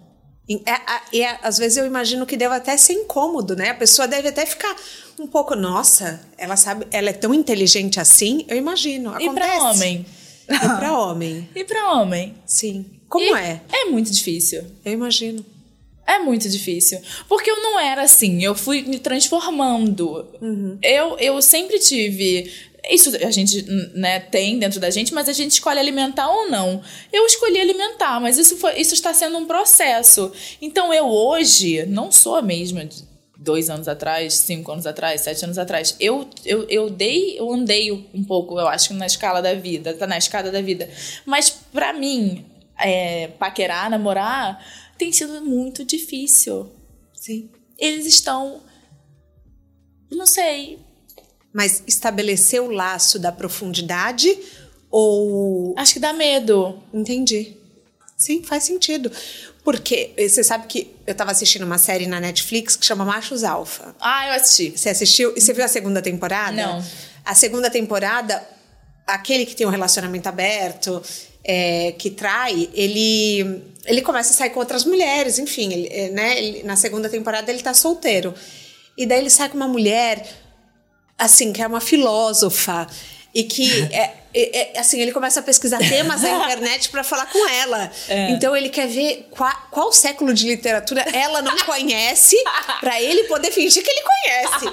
E, é, e é, às vezes eu imagino que deve até ser incômodo, né? A pessoa deve até ficar um pouco, nossa, ela sabe, ela é tão inteligente assim. Eu imagino. E Acontece. pra homem? E pra homem, E pra homem? sim. Como E é? É muito difícil. Eu imagino. É muito difícil. Porque eu não era assim, eu fui me transformando. Eu, eu sempre tive. Isso a gente né, tem dentro da gente, mas a gente escolhe alimentar ou não. Eu escolhi alimentar, mas isso, foi, isso está sendo um processo. Então eu hoje não sou a mesma de dois anos atrás, cinco anos atrás, sete anos atrás. Eu, eu, eu dei, eu andei um pouco, eu acho que na escala da vida, tá na escada da vida. Mas pra mim, é, paquerar, namorar, tem sido muito difícil. Sim. Eles estão. Não sei. Mas estabelecer o laço da profundidade ou Acho que dá medo. Entendi. Sim, faz sentido. Porque eh, você sabe que eu tava assistindo uma série na Netflix que chama Machos Alfa. Ah, eu assisti. Você assistiu? E você viu a segunda temporada? Não. A segunda temporada, aquele que tem um relacionamento aberto, é, que trai, ele, ele começa a sair com outras mulheres, enfim, ele, é, né? Ele- na segunda temporada ele tá solteiro. E daí ele sai com uma mulher, assim, que é uma filósofa. E que, é, é- é- assim, ele começa a pesquisar temas na internet para falar com ela. Então ele quer ver qual, qual século de literatura ela não conhece para ele poder fingir que ele conhece.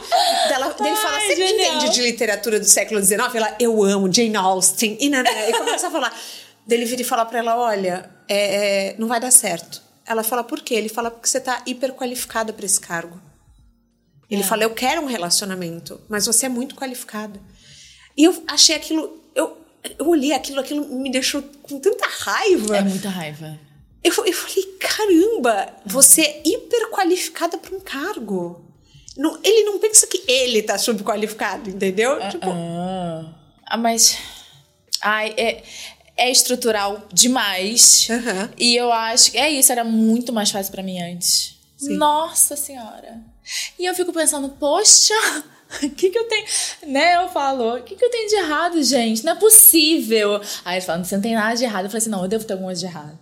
Daí ela- daí ele fala: Você entende de literatura do século XIX? Ela, eu amo Jane Austen. E, não, não, não. e começa a falar. Daí ele vira e fala pra ela: Olha, é, é, não vai dar certo. Ela fala: Por quê? Ele fala: Porque você tá hiperqualificada para esse cargo. Ele fala: Eu quero um relacionamento, mas você é muito qualificada. E eu achei aquilo. Eu, eu olhei aquilo, aquilo me deixou com tanta raiva. É muita raiva. Eu, eu falei: Caramba, você é hiperqualificada para um cargo. Não, ele não pensa que ele tá subqualificado, entendeu? tipo, Ah, Ah, mas. Ai, é, é estrutural demais. Aham. E eu acho que é isso, era muito mais fácil pra mim antes. Sim. Nossa Senhora. E eu fico pensando, poxa, o que, que eu tenho. Né? Eu falo, o que, que eu tenho de errado, gente? Não é possível. Aí eles falam, você não tem nada de errado. Eu falei assim, não, eu devo ter alguma coisa de errado.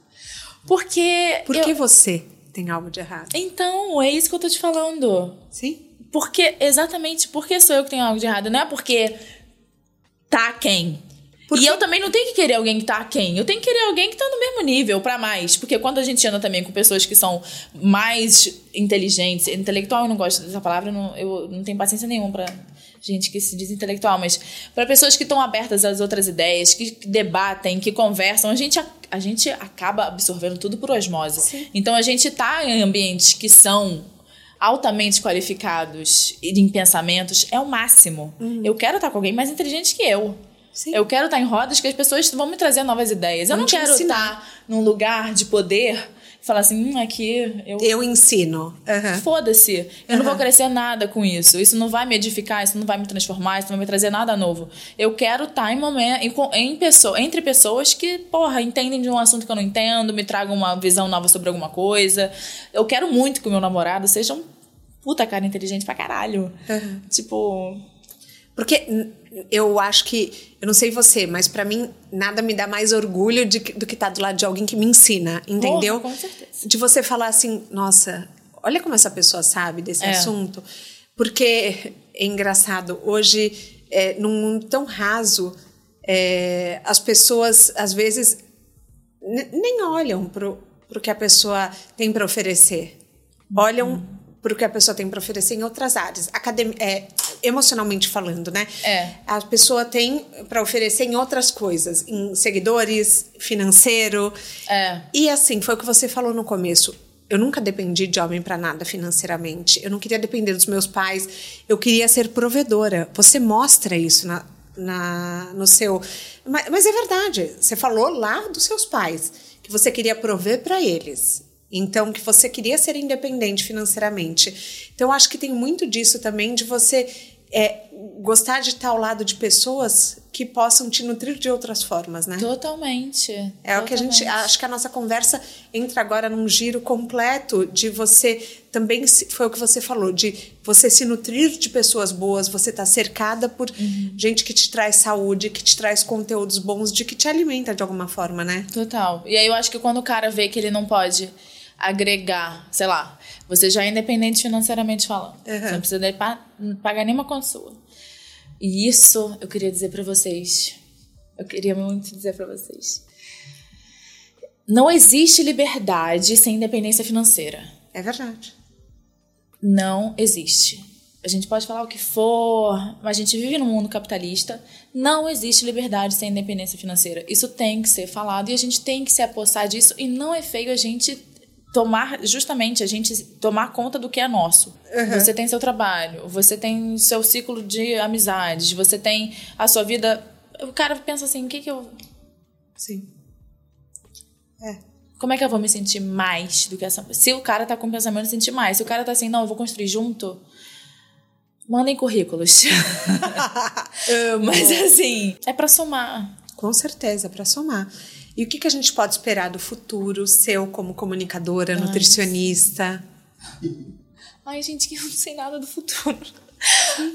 Porque. por eu- que você tem algo de errado? Então, é isso que eu tô te falando. Sim? Porque, exatamente, porque sou eu que tenho algo de errado. Não é porque tá quem. Porque- E eu também não tenho que querer alguém que tá quem. Eu tenho que querer alguém que tá no mesmo nível, pra mais. Porque quando a gente anda também com pessoas que são mais inteligentes, intelectual eu não gosto dessa palavra, eu não, eu não tenho paciência nenhuma pra gente que se diz intelectual, mas pra pessoas que estão abertas às outras ideias, que debatem, que conversam, a gente, a, a gente acaba absorvendo tudo por osmose. Então a gente tá em ambientes que são altamente qualificados e em pensamentos é o máximo. Eu quero estar com alguém mais inteligente que eu. Sim. Eu quero estar em rodas que as pessoas vão me trazer novas ideias. Eu não te quero ensinar. estar num lugar de poder e falar assim, hum, aqui eu. Eu ensino. Aham. Foda-se, eu não vou crescer nada com isso. Isso não vai me edificar, isso não vai me transformar, isso não vai me trazer nada novo. Eu quero estar em momento, em, em pessoa, entre pessoas que, porra, entendem de um assunto que eu não entendo, me tragam uma visão nova sobre alguma coisa. Eu quero muito que o meu namorado seja um puta cara inteligente pra caralho. Aham. Tipo, Porque eu acho que, eu não sei você, mas pra mim nada me dá mais orgulho de do que estar do lado de alguém que me ensina, entendeu? Porra, com certeza. De você falar assim, nossa, olha como essa pessoa sabe desse É. assunto. Porque é engraçado, hoje, é, num mundo tão raso, é, as pessoas às vezes nem olham pro, pro que a pessoa tem para oferecer. Olham pro que a pessoa tem para oferecer em outras áreas. Academia, é, emocionalmente falando, né? É. A pessoa tem para oferecer em outras coisas, em seguidores, financeiro. É. E assim, foi o que você falou no começo. Eu nunca dependi de homem para nada financeiramente. Eu não queria depender dos meus pais. Eu queria ser provedora. Você mostra isso na, na no seu. Mas, mas é verdade. Você falou lá dos seus pais que você queria prover para eles. Então, que você queria ser independente financeiramente. Então, eu acho que tem muito disso também, de você é, gostar de estar ao lado de pessoas que possam te nutrir de outras formas, né? Totalmente. É totalmente. o que a gente. Acho que a nossa conversa entra agora num giro completo de você também. Foi o que você falou, de você se nutrir de pessoas boas, você tá cercada por uhum. gente que te traz saúde, que te traz conteúdos bons, de que te alimenta de alguma forma, né? Total. E aí eu acho que quando o cara vê que ele não pode agregar, sei lá, você já é independente financeiramente falando. Uhum. Você não precisa de pagar nenhuma conta sua. E isso eu queria dizer para vocês. Eu queria muito dizer para vocês. Não existe liberdade sem independência financeira. É verdade. Não existe. A gente pode falar o que for, mas a gente vive num mundo capitalista. Não existe liberdade sem independência financeira. Isso tem que ser falado e a gente tem que se apossar disso. E não é feio a gente tomar justamente a gente tomar conta do que é nosso. Uhum. Você tem seu trabalho, você tem seu ciclo de amizades, você tem a sua vida. O cara pensa assim, o que que eu Sim. É. Como é que eu vou me sentir mais do que essa Se o cara tá com o pensamento de sentir mais, se o cara tá assim, não, eu vou construir junto, mandem currículos. Mas assim, é para somar. Com certeza, é para somar. E o que, que a gente pode esperar do futuro seu como comunicadora, Ai, nutricionista? Ai, gente, que eu não sei nada do futuro.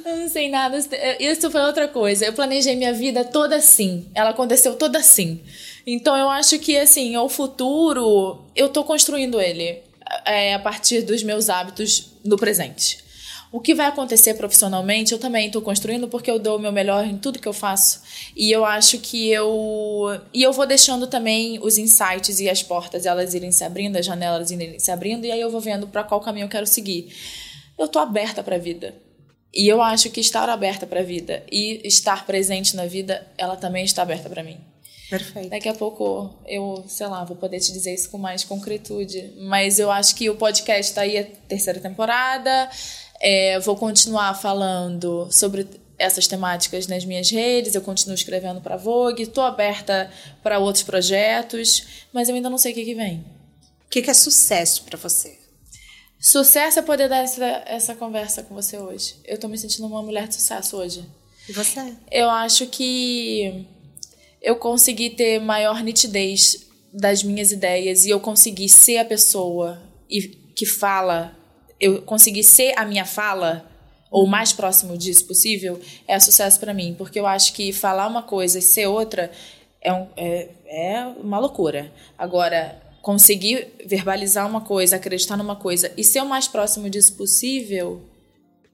Eu não sei nada. Isso foi outra coisa. Eu planejei minha vida toda assim. Ela aconteceu toda assim. Então eu acho que assim, o futuro, eu tô construindo ele é, a partir dos meus hábitos no presente. O que vai acontecer profissionalmente, eu também estou construindo porque eu dou o meu melhor em tudo que eu faço. E eu acho que eu. E eu vou deixando também os insights e as portas elas irem se abrindo, as janelas irem se abrindo, e aí eu vou vendo para qual caminho eu quero seguir. Eu tô aberta para a vida. E eu acho que estar aberta para a vida e estar presente na vida, ela também está aberta para mim. Perfeito. Daqui a pouco eu, sei lá, vou poder te dizer isso com mais concretude. Mas eu acho que o podcast está aí a terceira temporada. É, vou continuar falando sobre essas temáticas nas minhas redes, eu continuo escrevendo para Vogue, estou aberta para outros projetos, mas eu ainda não sei o que, que vem. O que, que é sucesso para você? Sucesso é poder dar essa, essa conversa com você hoje. Eu estou me sentindo uma mulher de sucesso hoje. E você? Eu acho que eu consegui ter maior nitidez das minhas ideias e eu consegui ser a pessoa e que fala eu conseguir ser a minha fala ou mais próximo disso possível é sucesso para mim, porque eu acho que falar uma coisa e ser outra é, um, é, é uma loucura. Agora, conseguir verbalizar uma coisa, acreditar numa coisa e ser o mais próximo disso possível,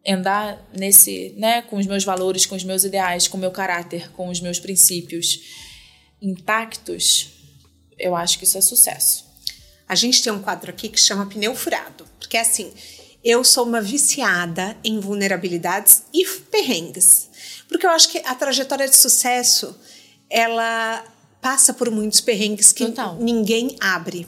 andar nesse, né, com os meus valores, com os meus ideais, com o meu caráter, com os meus princípios intactos, eu acho que isso é sucesso. A gente tem um quadro aqui que chama pneu furado, porque assim, eu sou uma viciada em vulnerabilidades e perrengues. Porque eu acho que a trajetória de sucesso, ela passa por muitos perrengues que Total. ninguém abre.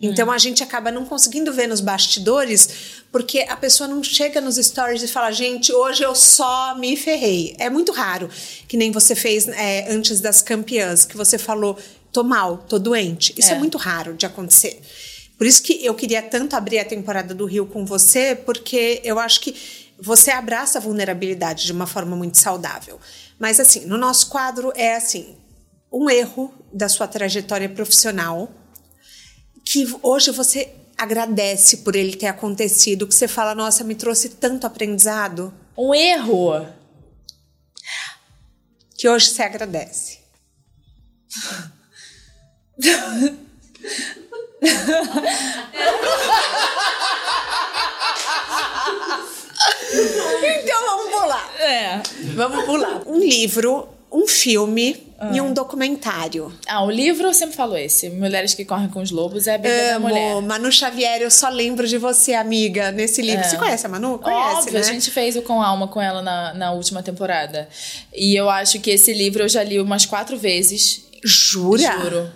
Então hum. a gente acaba não conseguindo ver nos bastidores, porque a pessoa não chega nos stories e fala: gente, hoje eu só me ferrei. É muito raro, que nem você fez é, antes das campeãs, que você falou: tô mal, tô doente. Isso é, é muito raro de acontecer. Por isso que eu queria tanto abrir a temporada do Rio com você, porque eu acho que você abraça a vulnerabilidade de uma forma muito saudável. Mas assim, no nosso quadro é assim, um erro da sua trajetória profissional que hoje você agradece por ele ter acontecido, que você fala, nossa, me trouxe tanto aprendizado. Um erro que hoje você agradece. então vamos pular. É, vamos pular. Um livro um filme e um documentário. Ah, o livro eu sempre falo esse. Mulheres que Correm com os Lobos é a Bíblia da Amo. Mulher. Manu Xavier, eu só lembro de você, amiga, nesse livro. Você conhece a Manu? Conhece, É. Óbvio, né? a gente fez o Com Alma com ela na, na última temporada. E eu acho que esse livro eu já li umas quatro vezes. Jura? Juro.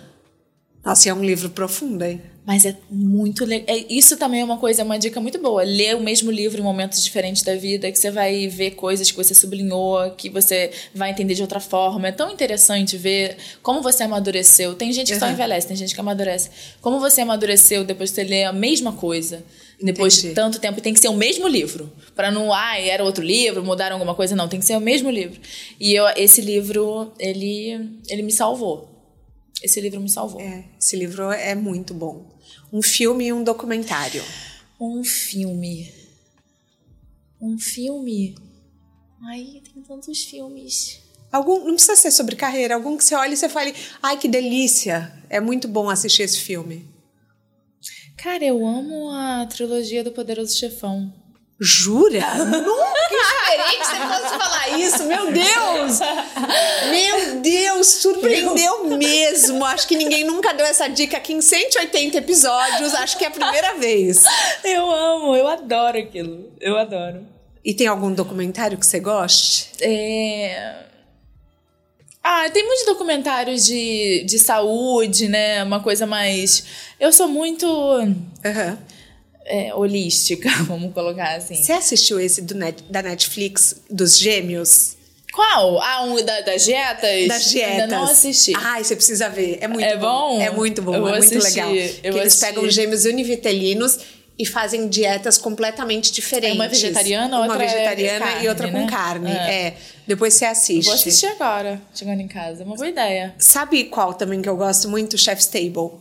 Nossa, é um livro profundo, hein? Mas é muito legal. Isso também é uma coisa, uma dica muito boa. Ler o mesmo livro em momentos diferentes da vida, que você vai ver coisas que você sublinhou, que você vai entender de outra forma. É tão interessante ver como você amadureceu. Tem gente que só Uhum. envelhece, tem gente que amadurece. Como você amadureceu depois de você ler a mesma coisa. Depois Entendi. de tanto tempo, tem que ser o mesmo livro. Para não, ah, era outro livro, mudaram alguma coisa. Não, tem que ser o mesmo livro. E eu, esse livro, ele, ele me salvou. Esse livro me salvou. É, esse livro é muito bom. Um filme e um documentário. Um filme. Um filme. Ai, tem tantos filmes. Algum, não precisa ser sobre carreira, algum que você olhe e você fale, ai que delícia, é muito bom assistir esse filme. Cara, eu amo a trilogia do Poderoso Chefão. Jura? Nunca esperei que você fosse falar isso, meu Deus! Meu Deus, surpreendeu mesmo. Acho que ninguém nunca deu essa dica aqui em 180 episódios, acho que é a primeira vez. Eu amo, eu adoro aquilo. Eu adoro. E tem algum documentário que você goste? É... Ah, tem muitos documentários de, de saúde, né? Uma coisa mais. Eu sou muito Aham. É, holística, vamos colocar assim. Você assistiu esse do net- da Netflix, dos gêmeos? Qual? Ah, um da, das dietas? Das dietas. Ainda não assisti. Ai, você precisa ver. É muito É bom. bom? É muito bom, Eu é muito assistir, legal. eu Que eles assistir. pegam gêmeos univitelinos e fazem dietas completamente diferentes. Uma vegetariana, Uma outra é vegetariana carne, e outra com né? carne. É. É. Depois você assiste. Vou assistir agora, chegando em casa. É uma boa ideia. Sabe qual também que eu gosto muito? Chef's Table.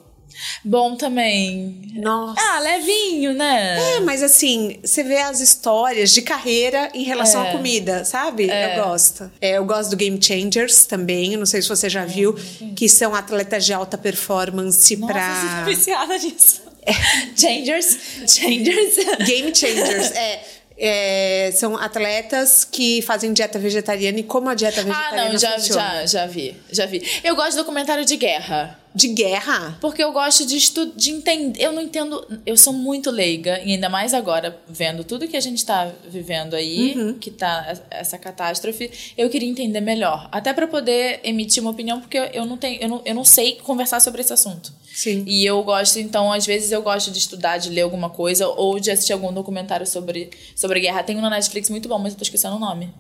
Bom também. Nossa. Ah, levinho, né? É, mas assim, você vê as histórias de carreira em relação É. à comida, sabe? Eu gosto. É, eu gosto do Game Changers também, não sei se você já viu, que são atletas de alta performance Nossa, pra. viciada nisso. Changers. Changers. Game Changers, é. é, são atletas que fazem dieta vegetariana e como a dieta Ah, vegetariana não, já, funciona. já, já vi. Já vi. Eu gosto de documentário de guerra. De guerra? Porque eu gosto de estu de entender. Eu não entendo. Eu sou muito leiga, e ainda mais agora, vendo tudo que a gente tá vivendo aí, Uhum. que tá essa catástrofe, eu queria entender melhor. Até para poder emitir uma opinião, porque eu, não tenho. Eu não, eu não sei conversar sobre esse assunto. Sim. E eu gosto, então, às vezes eu gosto de estudar, de ler alguma coisa, ou de assistir algum documentário sobre, sobre guerra. Tem um na Netflix muito bom, mas eu tô esquecendo o nome.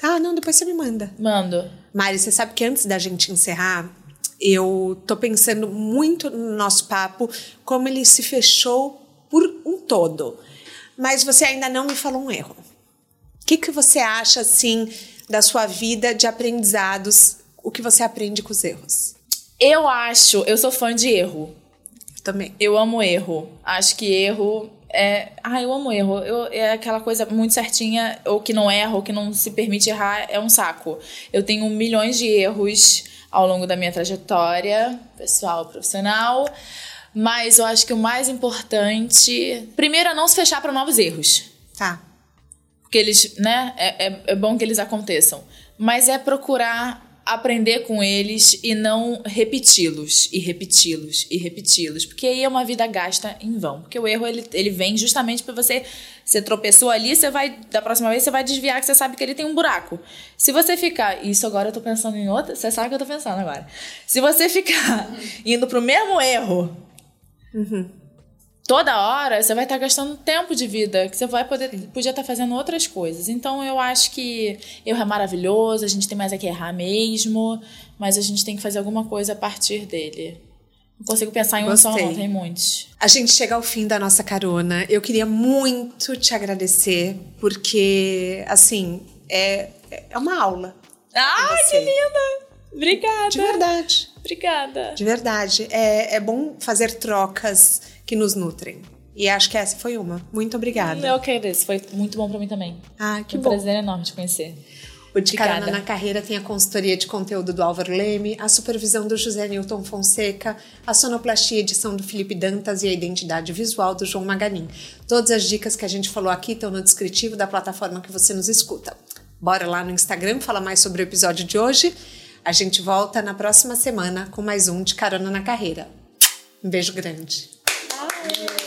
Tá, não, depois você me manda. Mando. Mari, você sabe que antes da gente encerrar, eu tô pensando muito no nosso papo, como ele se fechou por um todo. Mas você ainda não me falou um erro. O que, que você acha, assim, da sua vida de aprendizados? O que você aprende com os erros? Eu acho, eu sou fã de erro. Também. Eu amo erro. Acho que erro é. Ah, eu amo erro. Eu, é aquela coisa muito certinha, ou que não erra, ou que não se permite errar, é um saco. Eu tenho milhões de erros ao longo da minha trajetória, pessoal, profissional. Mas eu acho que o mais importante. Primeiro é não se fechar para novos erros. Tá. Porque eles, né? É, é, é bom que eles aconteçam. Mas é procurar aprender com eles e não repeti-los, e repeti-los, e repeti-los. Porque aí é uma vida gasta em vão. Porque o erro, ele, ele vem justamente para você... Você tropeçou ali, você vai... Da próxima vez, você vai desviar, que você sabe que ele tem um buraco. Se você ficar... Isso agora eu tô pensando em outra... Você sabe o que eu tô pensando agora. Se você ficar indo pro mesmo erro toda hora, você vai estar gastando tempo de vida que você vai poder podia estar fazendo outras coisas. Então eu acho que erro é maravilhoso, a gente tem mais é que errar mesmo, mas a gente tem que fazer alguma coisa a partir dele. Não consigo pensar em um só, Gostei. não, tem muitos. A gente chega ao fim da nossa carona. Eu queria muito te agradecer, porque, assim, é, é uma aula. Ai, você. que linda! Obrigada. De verdade. Obrigada. De verdade. É, é bom fazer trocas que nos nutrem. E acho que essa foi uma. Muito obrigada. Eu que agradeço, foi muito bom pra mim também. Ah, que Foi um bom. prazer enorme te conhecer. O De Carona Obrigada. na Carreira tem a consultoria de conteúdo do Álvaro Leme, a supervisão do José Newton Fonseca, a sonoplastia edição do Felipe Dantas e a identidade visual do João Maganin. Todas as dicas que a gente falou aqui estão no descritivo da plataforma que você nos escuta. Bora lá no Instagram falar mais sobre o episódio de hoje. A gente volta na próxima semana com mais um de Carona na Carreira. Um beijo grande. Yay.